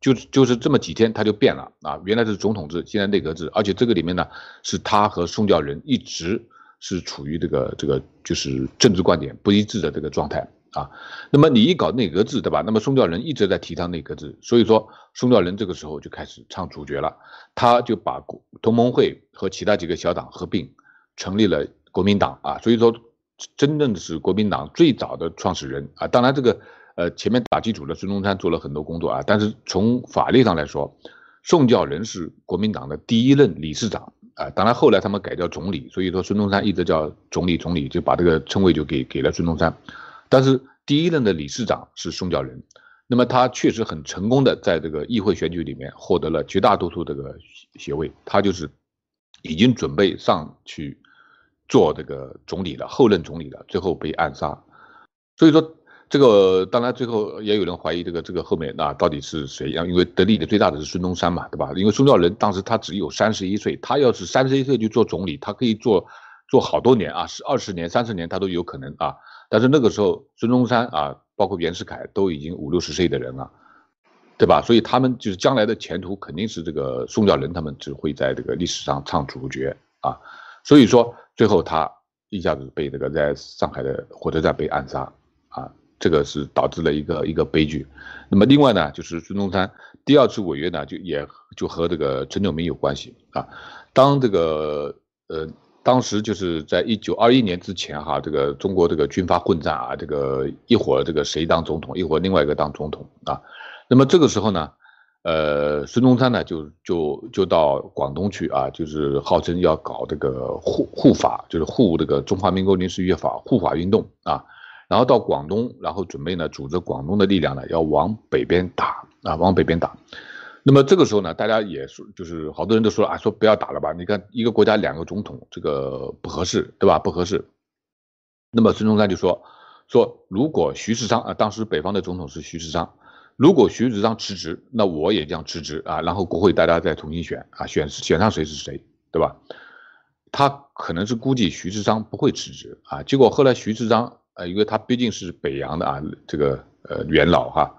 就就是这么几天他就变了啊，原来是总统制，现在内阁制，而且这个里面呢，是他和宋教仁一直。是处于这个这个就是政治观点不一致的这个状态啊。那么你一搞内阁制，对吧？那么宋教仁一直在提倡内阁制，所以说宋教仁这个时候就开始唱主角了，他就把同盟会和其他几个小党合并，成立了国民党啊。所以说，真正的是国民党最早的创始人啊。当然这个呃前面打基础的孙中山做了很多工作啊，但是从法律上来说，宋教仁是国民党的第一任理事长。啊，当然后来他们改叫总理，所以说孙中山一直叫总理，总理就把这个称谓就给给了孙中山。但是第一任的理事长是宋教仁，那么他确实很成功的在这个议会选举里面获得了绝大多数这个席位，他就是已经准备上去做这个总理了，后任总理了，最后被暗杀。所以说。这个当然，最后也有人怀疑这个这个后面那到底是谁？因为得利的最大的是孙中山嘛，对吧？因为孙教仁当时他只有三十一岁，他要是三十一岁就做总理，他可以做做好多年啊，是二十年、三十年他都有可能啊。但是那个时候孙中山啊，包括袁世凯都已经五六十岁的人了，对吧？所以他们就是将来的前途肯定是这个宋教仁他们只会在这个历史上唱主角啊。所以说最后他一下子被这个在上海的火车站被暗杀啊。这个是导致了一个一个悲剧，那么另外呢，就是孙中山第二次违约呢，就也就和这个陈炯明有关系啊。当这个呃，当时就是在一九二一年之前哈，这个中国这个军阀混战啊，这个一会儿这个谁当总统，一会儿另外一个当总统啊。那么这个时候呢，呃，孙中山呢就就就到广东去啊，就是号称要搞这个护护法，就是护这个中华民国临时约法护法运动啊。然后到广东，然后准备呢组织广东的力量呢要往北边打啊，往北边打。那么这个时候呢，大家也说，就是好多人都说啊，说不要打了吧？你看一个国家两个总统，这个不合适，对吧？不合适。那么孙中山就说说，如果徐世昌啊，当时北方的总统是徐世昌。如果徐世昌辞职，那我也将辞职啊，然后国会大家再重新选啊，选选上谁是谁，对吧？他可能是估计徐世昌不会辞职啊，结果后来徐世昌呃，因为他毕竟是北洋的啊，这个呃元老哈，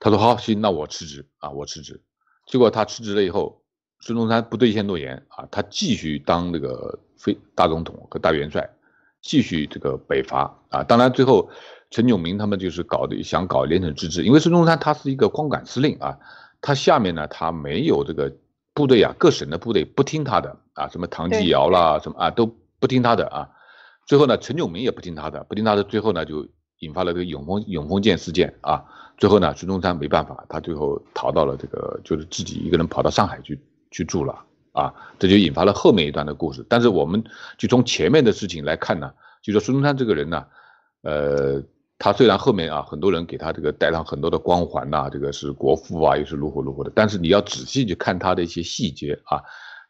他说好行，那我辞职啊，我辞职。结果他辞职了以后，孙中山不兑现诺言啊，他继续当这个非大总统和大元帅，继续这个北伐啊，当然最后。陈炯明他们就是搞的想搞联省自治，因为孙中山他是一个光杆司令啊，他下面呢他没有这个部队啊，各省的部队不听他的啊，什么唐继尧啦什么啊都不听他的啊，最后呢陈炯明也不听他的，不听他的，最后呢就引发了这个永丰永丰舰事件啊，最后呢孙中山没办法，他最后逃到了这个就是自己一个人跑到上海去去住了啊，这就引发了后面一段的故事，但是我们就从前面的事情来看呢，就说孙中山这个人呢，呃。他虽然后面啊，很多人给他这个带上很多的光环呐，这个是国父啊，又是如何如何的，但是你要仔细去看他的一些细节啊，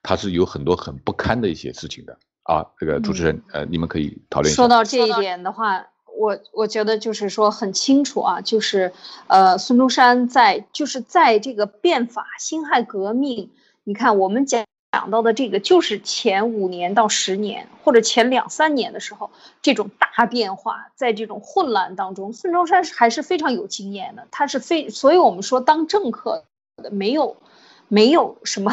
他是有很多很不堪的一些事情的啊。这个主持人，呃，你们可以讨论一下。说到这一点的话，我我觉得就是说很清楚啊，就是呃，孙中山在就是在这个变法辛亥革命，你看我们讲。讲到的这个就是前五年到十年，或者前两三年的时候，这种大变化，在这种混乱当中，孙中山还是非常有经验的。他是非，所以我们说当政客的没有，没有什么，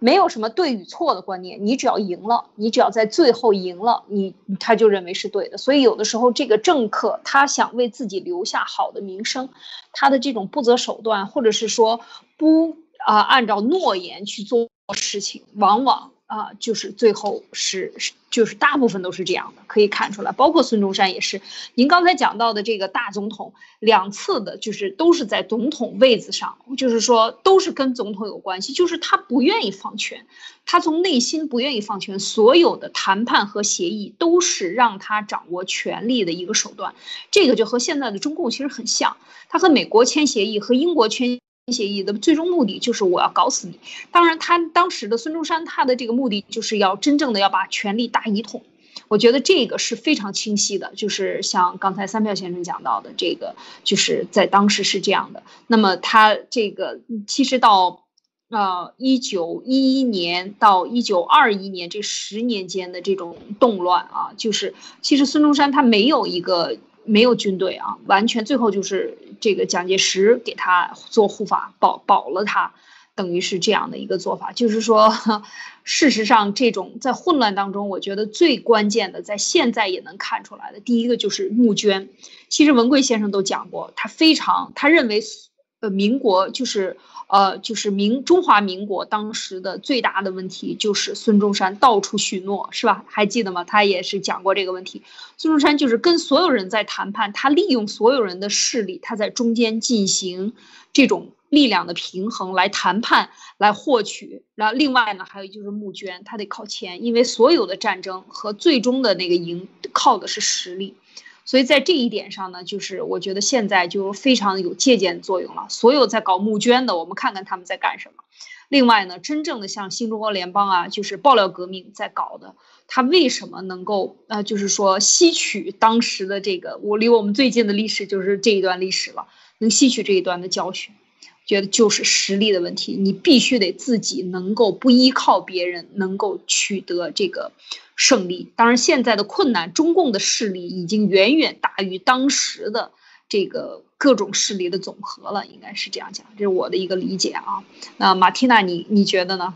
没有什么对与错的观念。你只要赢了，你只要在最后赢了，你他就认为是对的。所以有的时候这个政客他想为自己留下好的名声，他的这种不择手段，或者是说不啊按照诺言去做。事情往往啊，就是最后是是，就是大部分都是这样的，可以看出来，包括孙中山也是。您刚才讲到的这个大总统，两次的，就是都是在总统位子上，就是说都是跟总统有关系，就是他不愿意放权，他从内心不愿意放权，所有的谈判和协议都是让他掌握权力的一个手段。这个就和现在的中共其实很像，他和美国签协议，和英国签。协议的最终目的就是我要搞死你。当然，他当时的孙中山，他的这个目的就是要真正的要把权力大一统。我觉得这个是非常清晰的，就是像刚才三票先生讲到的，这个就是在当时是这样的。那么他这个其实到呃一九一一年到一九二一年这十年间的这种动乱啊，就是其实孙中山他没有一个。没有军队啊，完全最后就是这个蒋介石给他做护法，保保了他，等于是这样的一个做法。就是说，事实上这种在混乱当中，我觉得最关键的，在现在也能看出来的，第一个就是募捐。其实文贵先生都讲过，他非常他认为，呃，民国就是。呃，就是民中华民国当时的最大的问题就是孙中山到处许诺，是吧？还记得吗？他也是讲过这个问题。孙中山就是跟所有人在谈判，他利用所有人的势力，他在中间进行这种力量的平衡来谈判，来获取。然后另外呢，还有就是募捐，他得靠钱，因为所有的战争和最终的那个赢靠的是实力。所以在这一点上呢，就是我觉得现在就非常有借鉴作用了。所有在搞募捐的，我们看看他们在干什么。另外呢，真正的像新中国联邦啊，就是爆料革命在搞的，他为什么能够呃，就是说吸取当时的这个，我离我们最近的历史就是这一段历史了，能吸取这一段的教训，觉得就是实力的问题，你必须得自己能够不依靠别人，能够取得这个。胜利，当然现在的困难，中共的势力已经远远大于当时的这个各种势力的总和了，应该是这样讲，这是我的一个理解啊。那马蒂娜，你你觉得呢？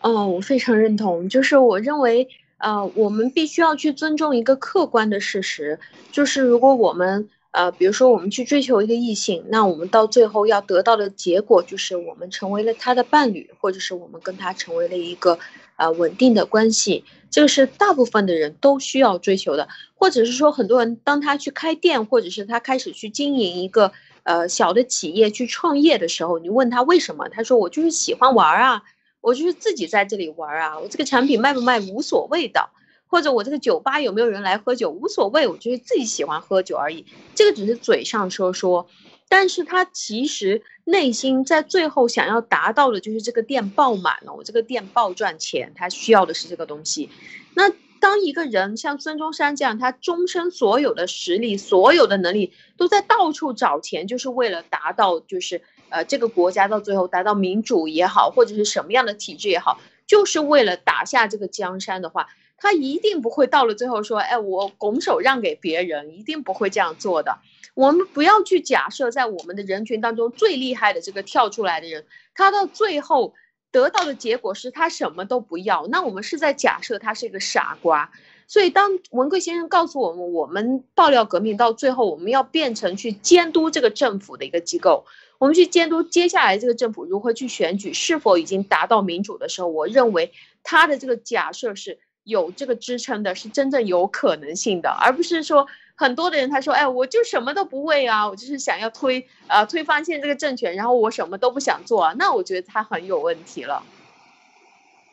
哦，我非常认同，就是我认为，呃，我们必须要去尊重一个客观的事实，就是如果我们，呃，比如说我们去追求一个异性，那我们到最后要得到的结果就是我们成为了他的伴侣，或者是我们跟他成为了一个。呃，稳定的关系，这个是大部分的人都需要追求的，或者是说，很多人当他去开店，或者是他开始去经营一个呃小的企业去创业的时候，你问他为什么，他说我就是喜欢玩啊，我就是自己在这里玩啊，我这个产品卖不卖无所谓的，或者我这个酒吧有没有人来喝酒无所谓，我就是自己喜欢喝酒而已，这个只是嘴上说说。但是他其实内心在最后想要达到的就是这个店爆满了，我这个店爆赚钱，他需要的是这个东西。那当一个人像孙中山这样，他终身所有的实力、所有的能力都在到处找钱，就是为了达到，就是呃这个国家到最后达到民主也好，或者是什么样的体制也好，就是为了打下这个江山的话，他一定不会到了最后说，哎，我拱手让给别人，一定不会这样做的。我们不要去假设，在我们的人群当中最厉害的这个跳出来的人，他到最后得到的结果是他什么都不要。那我们是在假设他是一个傻瓜。所以，当文贵先生告诉我们，我们爆料革命到最后，我们要变成去监督这个政府的一个机构，我们去监督接下来这个政府如何去选举，是否已经达到民主的时候，我认为他的这个假设是有这个支撑的，是真正有可能性的，而不是说。很多的人他说，哎，我就什么都不会啊，我就是想要推呃推翻现在这个政权，然后我什么都不想做啊，那我觉得他很有问题了。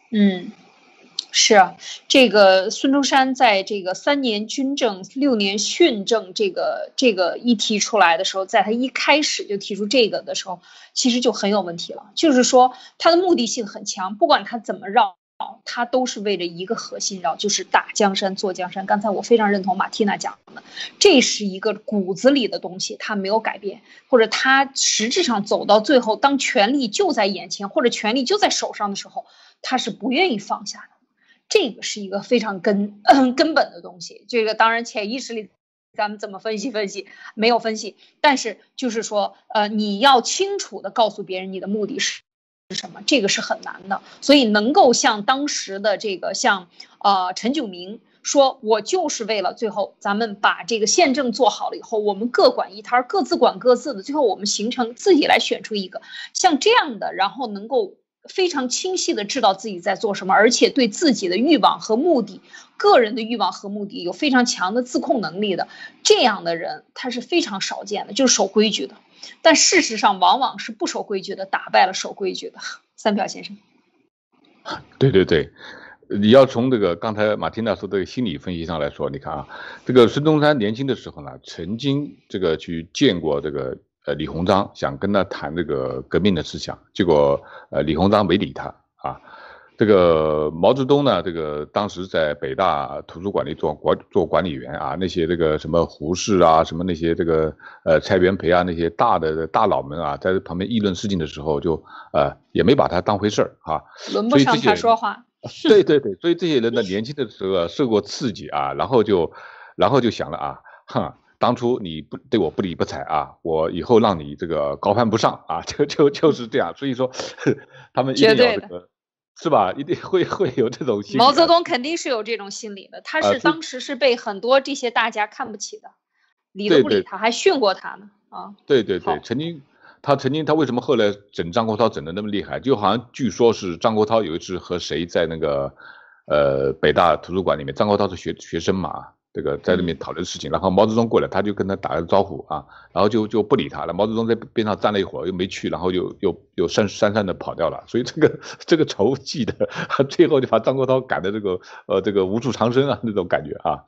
嗯，是啊，这个孙中山在这个三年军政六年训政这个这个一提出来的时候，在他一开始就提出这个的时候，其实就很有问题了，就是说他的目的性很强，不管他怎么绕。他都是为了一个核心然后，就是打江山、做江山。刚才我非常认同马蒂娜讲的，这是一个骨子里的东西，他没有改变，或者他实质上走到最后，当权力就在眼前，或者权力就在手上的时候，他是不愿意放下的。这个是一个非常根根本的东西。这个当然潜意识里，咱们怎么分析分析？没有分析，但是就是说，呃，你要清楚的告诉别人你的目的是。是什么？这个是很难的，所以能够像当时的这个像呃陈炯明说，我就是为了最后咱们把这个宪政做好了以后，我们各管一摊，各自管各自的，最后我们形成自己来选出一个像这样的，然后能够。非常清晰的知道自己在做什么，而且对自己的欲望和目的、个人的欲望和目的有非常强的自控能力的这样的人，他是非常少见的，就是守规矩的。但事实上，往往是不守规矩的打败了守规矩的。三票先生，对对对，你要从这个刚才马蒂娜说的心理分析上来说，你看啊，这个孙中山年轻的时候呢，曾经这个去见过这个。呃，李鸿章想跟他谈这个革命的思想，结果呃，李鸿章没理他。这个毛泽东呢，这个当时在北大图书馆里做管做管理员啊，那些这个什么胡适啊，什么那些这个呃蔡元培啊，那些大的大佬们啊，在旁边议论事情的时候，就呃也没把他当回事儿啊。轮不上他说话。<laughs> 对对对，所以这些人呢，年轻的时候受过刺激啊，然后就然后就想了啊，哼。当初你不对我不理不睬啊，我以后让你这个高攀不上啊，就就就是这样。所以说，<laughs> 他们一定要这个，是吧？一定会会有这种心理。毛泽东肯定是有这种心理的，他是当时是被很多这些大家看不起的，理都不理他，还训过他呢啊。对对对，曾经他曾经他为什么后来整张国焘整的那么厉害？就好像据说是张国焘有一次和谁在那个呃北大图书馆里面，张国焘是学学生嘛。这个在里面讨论事情，然后毛泽东过来，他就跟他打个招呼啊，然后就就不理他了。毛泽东在边上站了一会儿，又没去，然后又又又讪讪讪的跑掉了。所以这个这个仇记的，<laughs> 最后就把张国焘赶的这个呃这个无处藏身啊那种感觉啊。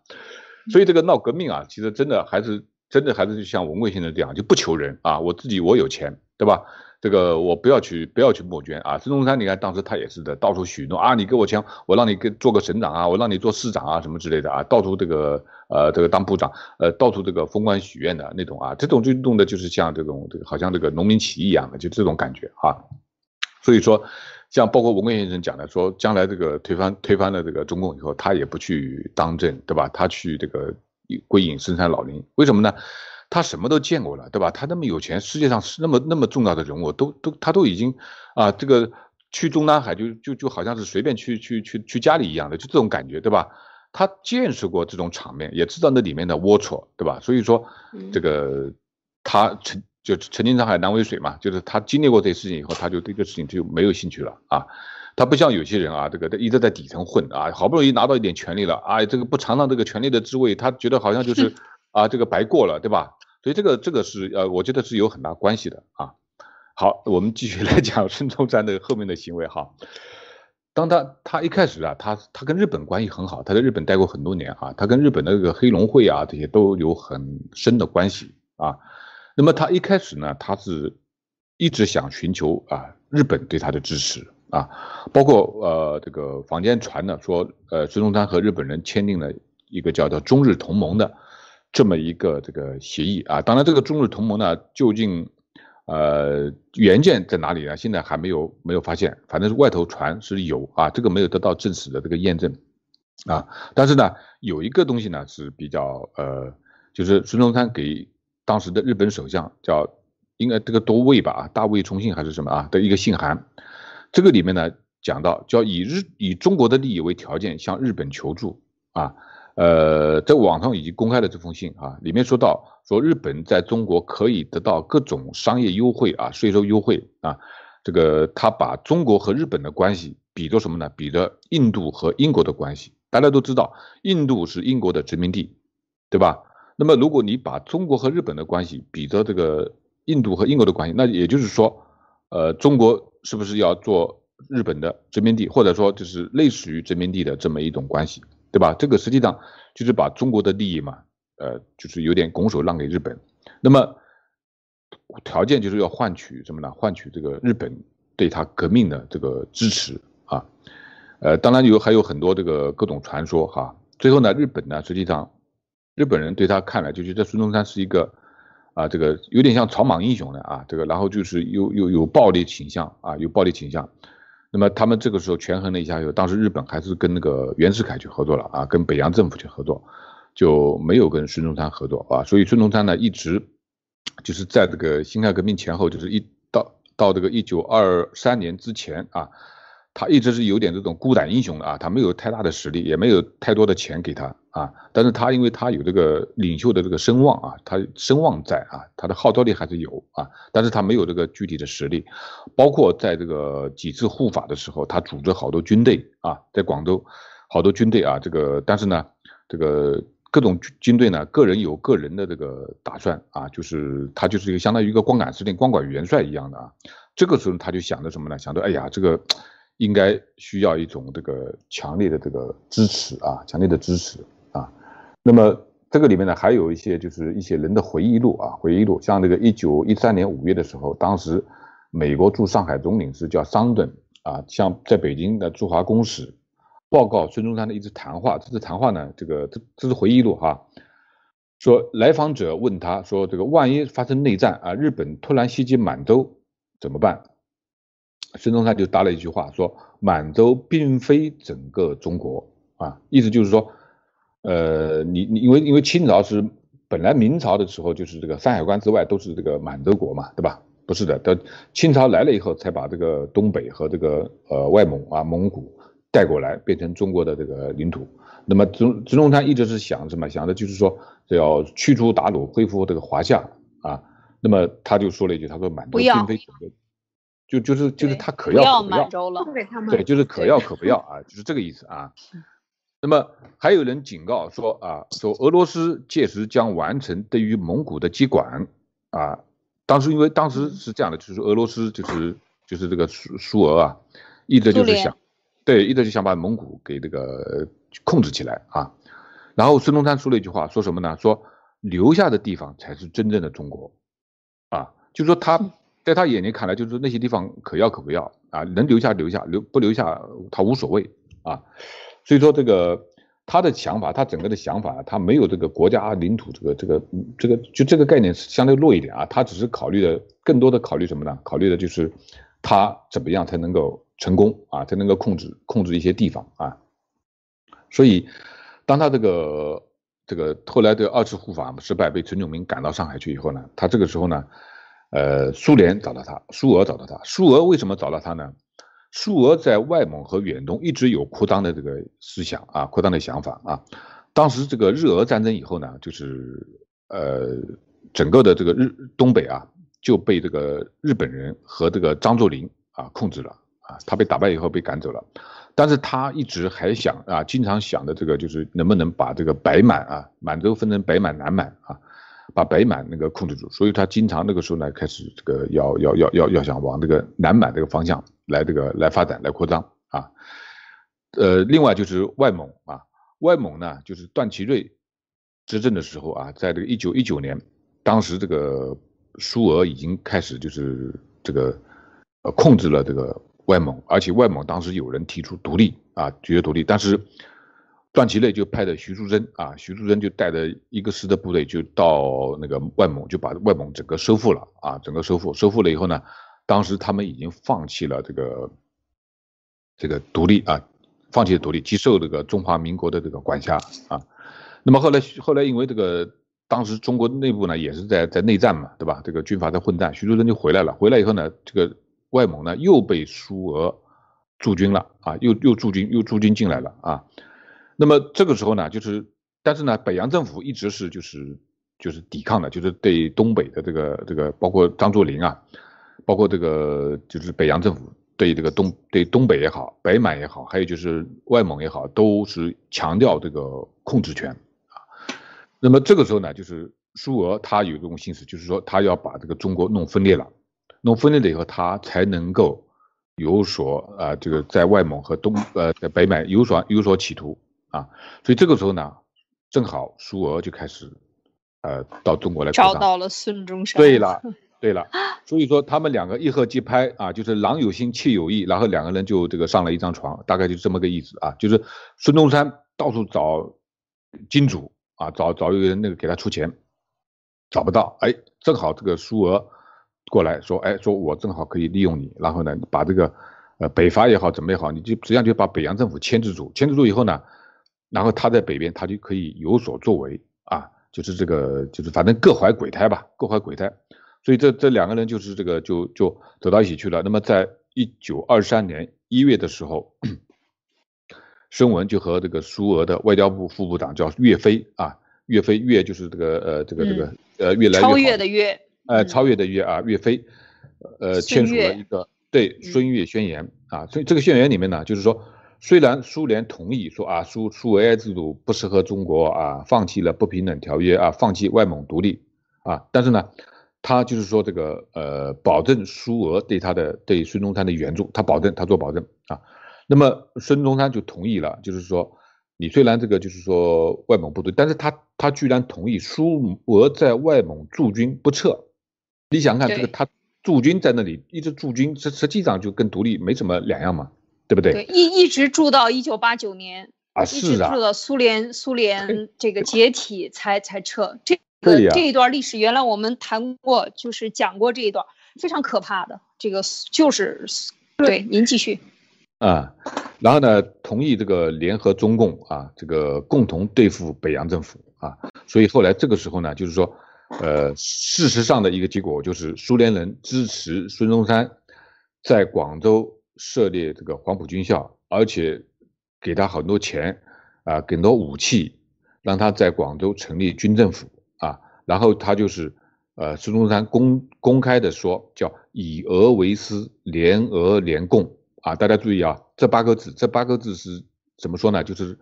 所以这个闹革命啊，其实真的还是真的还是像文贵先生这样，就不求人啊，我自己我有钱，对吧？这个我不要去，不要去募捐啊！孙中山，你看当时他也是的，到处许诺啊，你给我钱，我让你给做个省长啊，我让你做市长啊，什么之类的啊，到处这个呃这个当部长，呃到处这个封官许愿的那种啊，这种运动的就是像这种这个好像这个农民起义一样的，就这种感觉啊。所以说，像包括文贵先生讲的，说将来这个推翻推翻了这个中共以后，他也不去当政，对吧？他去这个归隐深山老林，为什么呢？他什么都见过了，对吧？他那么有钱，世界上是那么那么重要的人物，都都他都已经啊，这个去中南海就就就好像是随便去去去去家里一样的，就这种感觉，对吧？他见识过这种场面，也知道那里面的龌龊，对吧？所以说，这个他曾就曾经沧海难为水嘛，就是他经历过这些事情以后，他就对这个事情就没有兴趣了啊。他不像有些人啊，这个一直在底层混啊，好不容易拿到一点权利了啊，这个不尝尝这个权利的滋味，他觉得好像就是 <laughs> 啊，这个白过了，对吧？所以这个这个是呃，我觉得是有很大关系的啊。好，我们继续来讲孙中山的后面的行为哈。当他他一开始啊，他他跟日本关系很好，他在日本待过很多年啊，他跟日本的这个黑龙会啊这些都有很深的关系啊。那么他一开始呢，他是一直想寻求啊日本对他的支持啊，包括呃这个坊间传的说，呃孙中山和日本人签订了一个叫做中日同盟的这么一个这个协议啊。当然，这个中日同盟呢，究竟。呃，原件在哪里呢？现在还没有没有发现，反正是外头传是有啊，这个没有得到证实的这个验证啊。但是呢，有一个东西呢是比较呃，就是孙中山给当时的日本首相叫应该这个多位吧啊，大卫重信还是什么啊的一个信函，这个里面呢讲到叫以日以中国的利益为条件向日本求助啊。呃，在网上已经公开了这封信啊，里面说到说日本在中国可以得到各种商业优惠啊，税收优惠啊，这个他把中国和日本的关系比作什么呢？比着印度和英国的关系。大家都知道，印度是英国的殖民地，对吧？那么如果你把中国和日本的关系比着这个印度和英国的关系，那也就是说，呃，中国是不是要做日本的殖民地，或者说就是类似于殖民地的这么一种关系？对吧？这个实际上就是把中国的利益嘛，呃，就是有点拱手让给日本。那么条件就是要换取什么呢？换取这个日本对他革命的这个支持啊。呃，当然有还有很多这个各种传说哈。最后呢，日本呢，实际上日本人对他看来就觉得孙中山是一个啊，这个有点像草莽英雄的啊，这个然后就是有有有暴力倾向啊，有暴力倾向。那么他们这个时候权衡了一下，就当时日本还是跟那个袁世凯去合作了啊，跟北洋政府去合作，就没有跟孙中山合作啊。所以孙中山呢，一直就是在这个辛亥革命前后，就是一到到这个一九二三年之前啊。他一直是有点这种孤胆英雄的啊，他没有太大的实力，也没有太多的钱给他啊，但是他因为他有这个领袖的这个声望啊，他声望在啊，他的号召力还是有啊，但是他没有这个具体的实力，包括在这个几次护法的时候，他组织好多军队啊，在广州好多军队啊，这个但是呢，这个各种军队呢，个人有个人的这个打算啊，就是他就是一个相当于一个光杆司令、光杆元帅一样的啊，这个时候他就想着什么呢？想着哎呀，这个。应该需要一种这个强烈的这个支持啊，强烈的支持啊。那么这个里面呢，还有一些就是一些人的回忆录啊，回忆录，像这个一九一三年五月的时候，当时美国驻上海总领事叫桑顿啊，向在北京的驻华公使报告孙中山的一次谈话。这次谈话呢，这个这这是回忆录哈，说来访者问他说，这个万一发生内战啊，日本突然袭击满洲怎么办？孙中山就答了一句话，说满洲并非整个中国啊，意思就是说，呃，你你因为因为清朝是本来明朝的时候就是这个山海关之外都是这个满洲国嘛，对吧？不是的，等清朝来了以后才把这个东北和这个呃外蒙啊蒙古带过来，变成中国的这个领土。那么孙孙中山一直是想什么？想的就是说要驱除鞑虏，恢复这个华夏啊。那么他就说了一句，他说满洲并非整个。就就是就是他可要可不要，对，就是可要可不要啊，就是这个意思啊。<laughs> 那么还有人警告说啊，说俄罗斯届时将完成对于蒙古的接管啊。当时因为当时是这样的，就是俄罗斯就是就是这个苏苏俄啊，一直就是想，对，一直就想把蒙古给这个控制起来啊。然后孙中山说了一句话，说什么呢？说留下的地方才是真正的中国啊，就说他。在他眼里看来，就是那些地方可要可不要啊，能留下留下，留不留下他无所谓啊。所以说这个他的想法，他整个的想法，他没有这个国家领土这个这个这个就这个概念相对弱一点啊。他只是考虑的更多的考虑什么呢？考虑的就是他怎么样才能够成功啊，才能够控制控制一些地方啊。所以当他这个这个后来的二次护法失败，被陈炯明赶到上海去以后呢，他这个时候呢。呃，苏联找到他，苏俄找到他。苏俄为什么找到他呢？苏俄在外蒙和远东一直有扩张的这个思想啊，扩张的想法啊。当时这个日俄战争以后呢，就是呃，整个的这个日东北啊就被这个日本人和这个张作霖啊控制了啊。他被打败以后被赶走了，但是他一直还想啊，经常想的这个就是能不能把这个北满啊，满洲分成北满、南满啊。把北满那个控制住，所以他经常那个时候呢开始这个要要要要要想往这个南满这个方向来这个来发展来扩张啊，呃，另外就是外蒙啊，外蒙呢就是段祺瑞执政的时候啊，在这个一九一九年，当时这个苏俄已经开始就是这个呃控制了这个外蒙，而且外蒙当时有人提出独立啊，决绝独立，但是。段祺瑞就派的徐树铮啊，徐树铮就带着一个师的部队就到那个外蒙，就把外蒙整个收复了啊，整个收复，收复了以后呢，当时他们已经放弃了这个这个独立啊，放弃了独立，接受这个中华民国的这个管辖啊。那么后来后来因为这个当时中国内部呢也是在在内战嘛，对吧？这个军阀在混战，徐树铮就回来了，回来以后呢，这个外蒙呢又被苏俄驻军了啊，又又驻军又驻军进来了啊。那么这个时候呢，就是，但是呢，北洋政府一直是就是就是抵抗的，就是对东北的这个这个，包括张作霖啊，包括这个就是北洋政府对这个东对东北也好，北满也好，还有就是外蒙也好，都是强调这个控制权啊。那么这个时候呢，就是苏俄他有这种心思，就是说他要把这个中国弄分裂了，弄分裂了以后，他才能够有所啊这个在外蒙和东呃在北满有所有所企图。啊，所以这个时候呢，正好苏俄就开始，呃，到中国来找到了孙中山。<laughs> 对了，对了，所以说他们两个一合即拍啊，就是郎有心妾有意，然后两个人就这个上了一张床，大概就这么个意思啊，就是孙中山到处找金主啊，找找一个人那个给他出钱，找不到，哎，正好这个苏俄过来说，哎，说我正好可以利用你，然后呢，把这个呃北伐也好，怎么也好，你就实际上就把北洋政府牵制住，牵制住以后呢。然后他在北边，他就可以有所作为啊，就是这个，就是反正各怀鬼胎吧，各怀鬼胎。所以这这两个人就是这个就就走到一起去了。那么在一九二三年一月的时候，孙文就和这个苏俄的外交部副部长叫岳飞啊，岳飞岳就是这个呃这个这个呃越来越超越的越，呃超越的越啊岳飞，呃签署了一个对孙岳宣言啊，所以这个宣言里面呢，就是说。虽然苏联同意说啊，苏苏维埃制度不适合中国啊，放弃了不平等条约啊，放弃外蒙独立啊，但是呢，他就是说这个呃，保证苏俄对他的对孙中山的援助，他保证他做保证啊。那么孙中山就同意了，就是说你虽然这个就是说外蒙部队，但是他他居然同意苏俄在外蒙驻军不撤。你想看这个他驻军在那里一直驻军，实实际上就跟独立没什么两样嘛。对不对？对，一一直住到一九八九年啊，一直住到苏联苏联这个解体才才撤。这个这一段历史，原来我们谈过，就是讲过这一段非常可怕的这个，就是对您继续啊。然后呢，同意这个联合中共啊，这个共同对付北洋政府啊。所以后来这个时候呢，就是说，呃，事实上的一个结果就是苏联人支持孙中山在广州。设立这个黄埔军校，而且给他很多钱啊，很多武器，让他在广州成立军政府啊。然后他就是呃，孙中山公公开的说，叫以俄为师，联俄联共啊。大家注意啊，这八个字，这八个字是怎么说呢？就是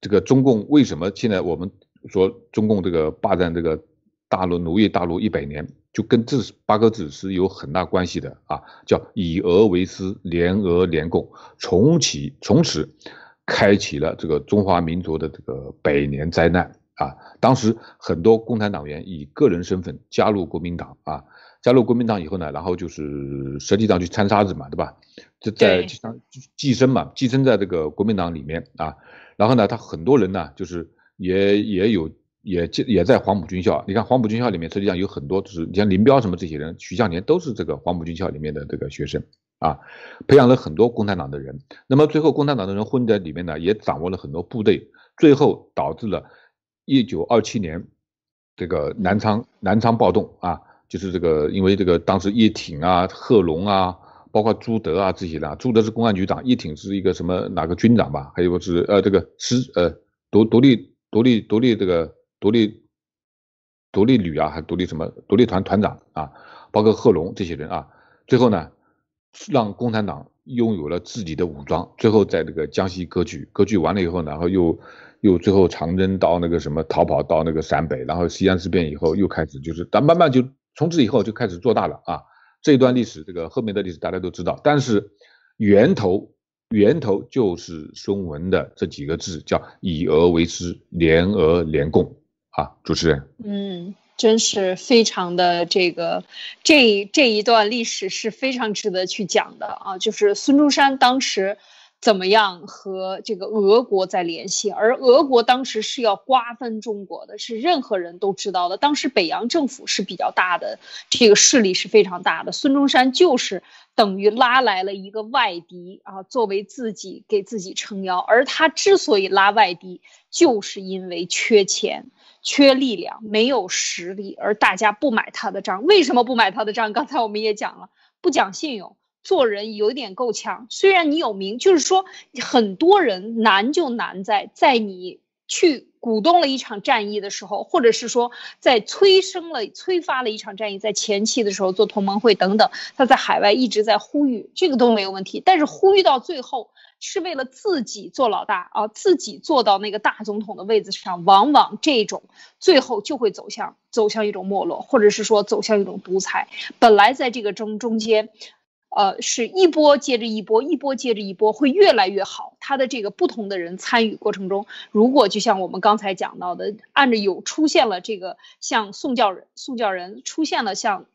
这个中共为什么现在我们说中共这个霸占这个大陆奴役大陆一百年？就跟这八个字是有很大关系的啊，叫以俄为师，联俄联共，重启从此开启了这个中华民族的这个百年灾难啊！当时很多共产党员以个人身份加入国民党啊，加入国民党以后呢，然后就是实际上去掺沙子嘛，对吧？就在就像寄生嘛，寄生在这个国民党里面啊，然后呢，他很多人呢，就是也也有。也也在黄埔军校，你看黄埔军校里面实际上有很多，就是你像林彪什么这些人，徐向前都是这个黄埔军校里面的这个学生啊，培养了很多共产党的人。那么最后共产党的人混在里面呢，也掌握了很多部队，最后导致了一九二七年这个南昌南昌暴动啊，就是这个因为这个当时叶挺啊、贺龙啊，包括朱德啊这些人，朱德是公安局长，叶挺是一个什么哪个军长吧，还有个是呃这个师呃独独立独立独立这个。独立独立旅啊，还独立什么独立团团长啊，包括贺龙这些人啊，最后呢，让共产党拥有了自己的武装，最后在这个江西割据，割据完了以后，然后又又最后长征到那个什么逃跑到那个陕北，然后西安事变以后又开始就是，但慢慢就从此以后就开始做大了啊。这段历史，这个后面的历史大家都知道，但是源头源头就是孙文的这几个字，叫以俄为师，联俄联共啊。主持人，嗯。真是非常的这个，这这一段历史是非常值得去讲的啊！就是孙中山当时怎么样和这个俄国在联系，而俄国当时是要瓜分中国的，是任何人都知道的。当时北洋政府是比较大的，这个势力是非常大的。孙中山就是等于拉来了一个外敌啊，作为自己给自己撑腰。而他之所以拉外敌，就是因为缺钱。缺力量，没有实力，而大家不买他的账。为什么不买他的账？刚才我们也讲了，不讲信用，做人有点够呛。虽然你有名，就是说很多人难就难在，在你去鼓动了一场战役的时候，或者是说在催生了、催发了一场战役，在前期的时候做同盟会等等，他在海外一直在呼吁，这个都没有问题。但是呼吁到最后。是为了自己做老大啊，自己坐到那个大总统的位子上，往往这种最后就会走向走向一种没落，或者是说走向一种独裁。本来在这个中中间。呃，是一波接着一波，一波接着一波，会越来越好。他的这个不同的人参与过程中，如果就像我们刚才讲到的，按着有出现了这个像宋教仁、宋教仁出现了像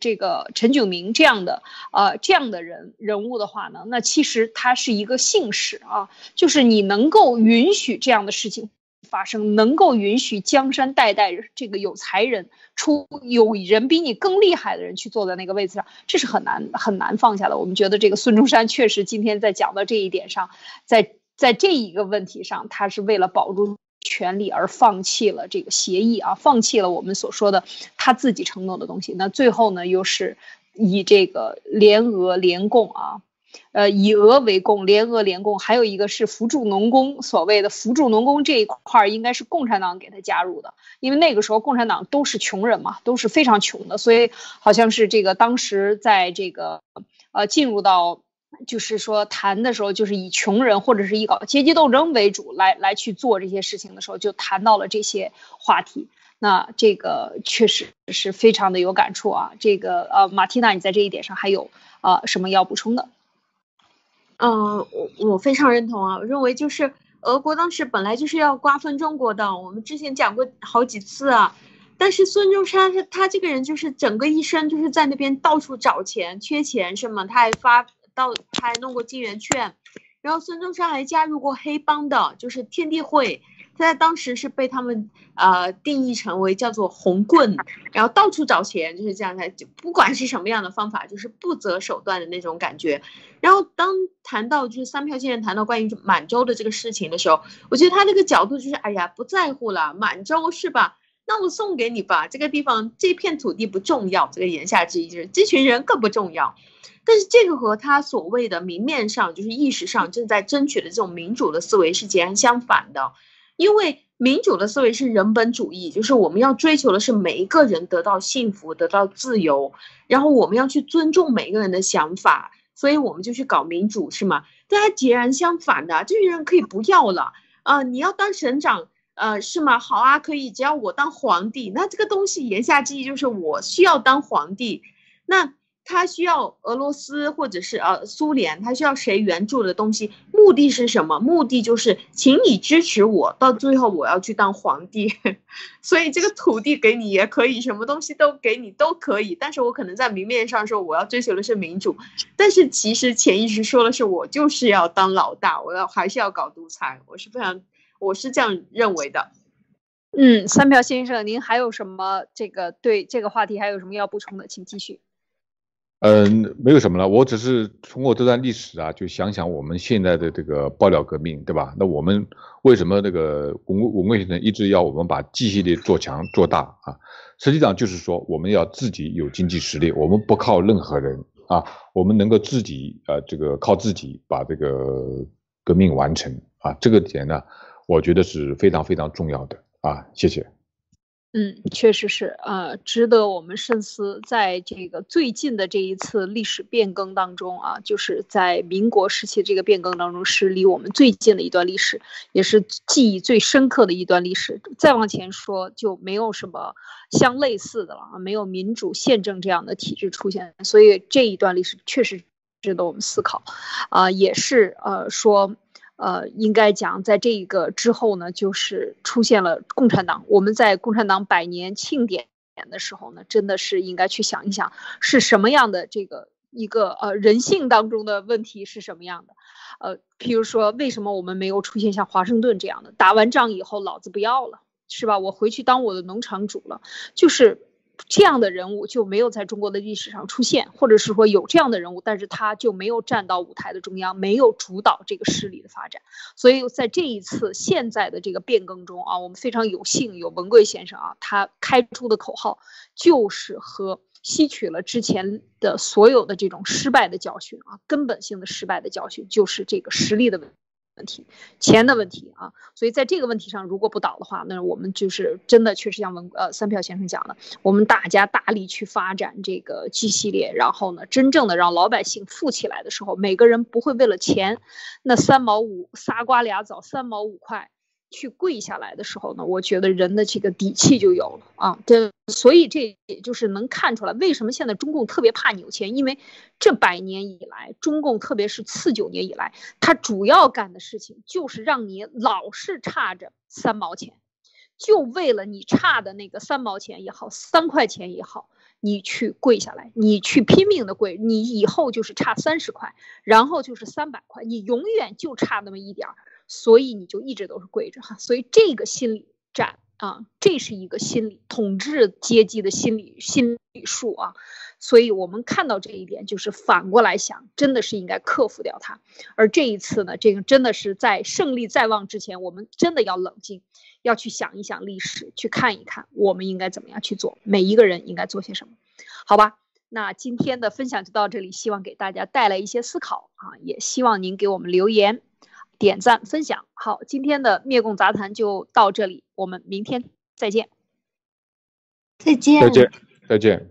这个陈炯明这样的呃这样的人人物的话呢，那其实他是一个幸事啊，就是你能够允许这样的事情。发生能够允许江山代代这个有才人出有人比你更厉害的人去坐在那个位子上，这是很难很难放下的。我们觉得这个孙中山确实今天在讲到这一点上，在在这一个问题上，他是为了保住权力而放弃了这个协议啊，放弃了我们所说的他自己承诺的东西。那最后呢，又是以这个联俄联共啊。呃，以俄为共，联俄联共，还有一个是扶助农工，所谓的扶助农工这一块儿，应该是共产党给他加入的，因为那个时候共产党都是穷人嘛，都是非常穷的，所以好像是这个当时在这个呃进入到就是说谈的时候，就是以穷人或者是以搞阶级斗争为主来来去做这些事情的时候，就谈到了这些话题。那这个确实是非常的有感触啊。这个呃，马蒂娜，你在这一点上还有啊什么要补充的？嗯，我我非常认同啊，我认为就是俄国当时本来就是要瓜分中国的，我们之前讲过好几次啊。但是孙中山他他这个人就是整个一生就是在那边到处找钱，缺钱是吗？他还发到他还弄过金圆券，然后孙中山还加入过黑帮的，就是天地会。他在当时是被他们呃定义成为叫做红棍，然后到处找钱，就是这样。他就不管是什么样的方法，就是不择手段的那种感觉。然后当谈到就是三票先生谈到关于满洲的这个事情的时候，我觉得他那个角度就是，哎呀，不在乎了，满洲是吧？那我送给你吧，这个地方这片土地不重要，这个言下之意就是这群人更不重要。但是这个和他所谓的明面上就是意识上正在争取的这种民主的思维是截然相反的。因为民主的思维是人本主义，就是我们要追求的是每一个人得到幸福、得到自由，然后我们要去尊重每一个人的想法，所以我们就去搞民主，是吗？大家截然相反的，这些人可以不要了啊！你要当省长，呃，是吗？好啊，可以，只要我当皇帝，那这个东西言下之意就是我需要当皇帝，那。他需要俄罗斯或者是呃苏联，他需要谁援助的东西？目的是什么？目的就是请你支持我，到最后我要去当皇帝。<laughs> 所以这个土地给你也可以，什么东西都给你都可以。但是我可能在明面上说我要追求的是民主，但是其实潜意识说的是我就是要当老大，我要还是要搞独裁。我是非常，我是这样认为的。嗯，三票先生，您还有什么这个对这个话题还有什么要补充的？请继续。嗯，没有什么了，我只是通过这段历史啊，就想想我们现在的这个爆料革命，对吧？那我们为什么那个文文贵先生一直要我们把 G 系列做强做大啊？实际上就是说，我们要自己有经济实力，我们不靠任何人啊，我们能够自己呃这个靠自己把这个革命完成啊，这个点呢，我觉得是非常非常重要的啊，谢谢。嗯，确实是，呃，值得我们深思。在这个最近的这一次历史变更当中啊，就是在民国时期这个变更当中，是离我们最近的一段历史，也是记忆最深刻的一段历史。再往前说，就没有什么相类似的了啊，没有民主宪政这样的体制出现，所以这一段历史确实值得我们思考，啊，也是呃说。呃，应该讲，在这一个之后呢，就是出现了共产党。我们在共产党百年庆典的时候呢，真的是应该去想一想，是什么样的这个一个呃人性当中的问题是什么样的？呃，譬如说，为什么我们没有出现像华盛顿这样的，打完仗以后老子不要了，是吧？我回去当我的农场主了，就是。这样的人物就没有在中国的历史上出现，或者是说有这样的人物，但是他就没有站到舞台的中央，没有主导这个势力的发展。所以在这一次现在的这个变更中啊，我们非常有幸有文贵先生啊，他开出的口号就是和吸取了之前的所有的这种失败的教训啊，根本性的失败的教训，就是这个实力的问。问题，钱的问题啊，所以在这个问题上，如果不倒的话，那我们就是真的确实像文呃三票先生讲的，我们大家大力去发展这个 G 系列，然后呢，真正的让老百姓富起来的时候，每个人不会为了钱，那三毛五仨瓜俩枣三毛五块。去跪下来的时候呢，我觉得人的这个底气就有了啊。这所以这也就是能看出来，为什么现在中共特别怕有钱，因为这百年以来，中共特别是四九年以来，他主要干的事情就是让你老是差着三毛钱，就为了你差的那个三毛钱也好，三块钱也好，你去跪下来，你去拼命的跪，你以后就是差三十块，然后就是三百块，你永远就差那么一点儿。所以你就一直都是跪着哈，所以这个心理战啊，这是一个心理统治阶级的心理心理术啊，所以我们看到这一点，就是反过来想，真的是应该克服掉它。而这一次呢，这个真的是在胜利在望之前，我们真的要冷静，要去想一想历史，去看一看我们应该怎么样去做，每一个人应该做些什么，好吧？那今天的分享就到这里，希望给大家带来一些思考啊，也希望您给我们留言。点赞分享，好，今天的灭共杂谈就到这里，我们明天再见。再见，再见，再见。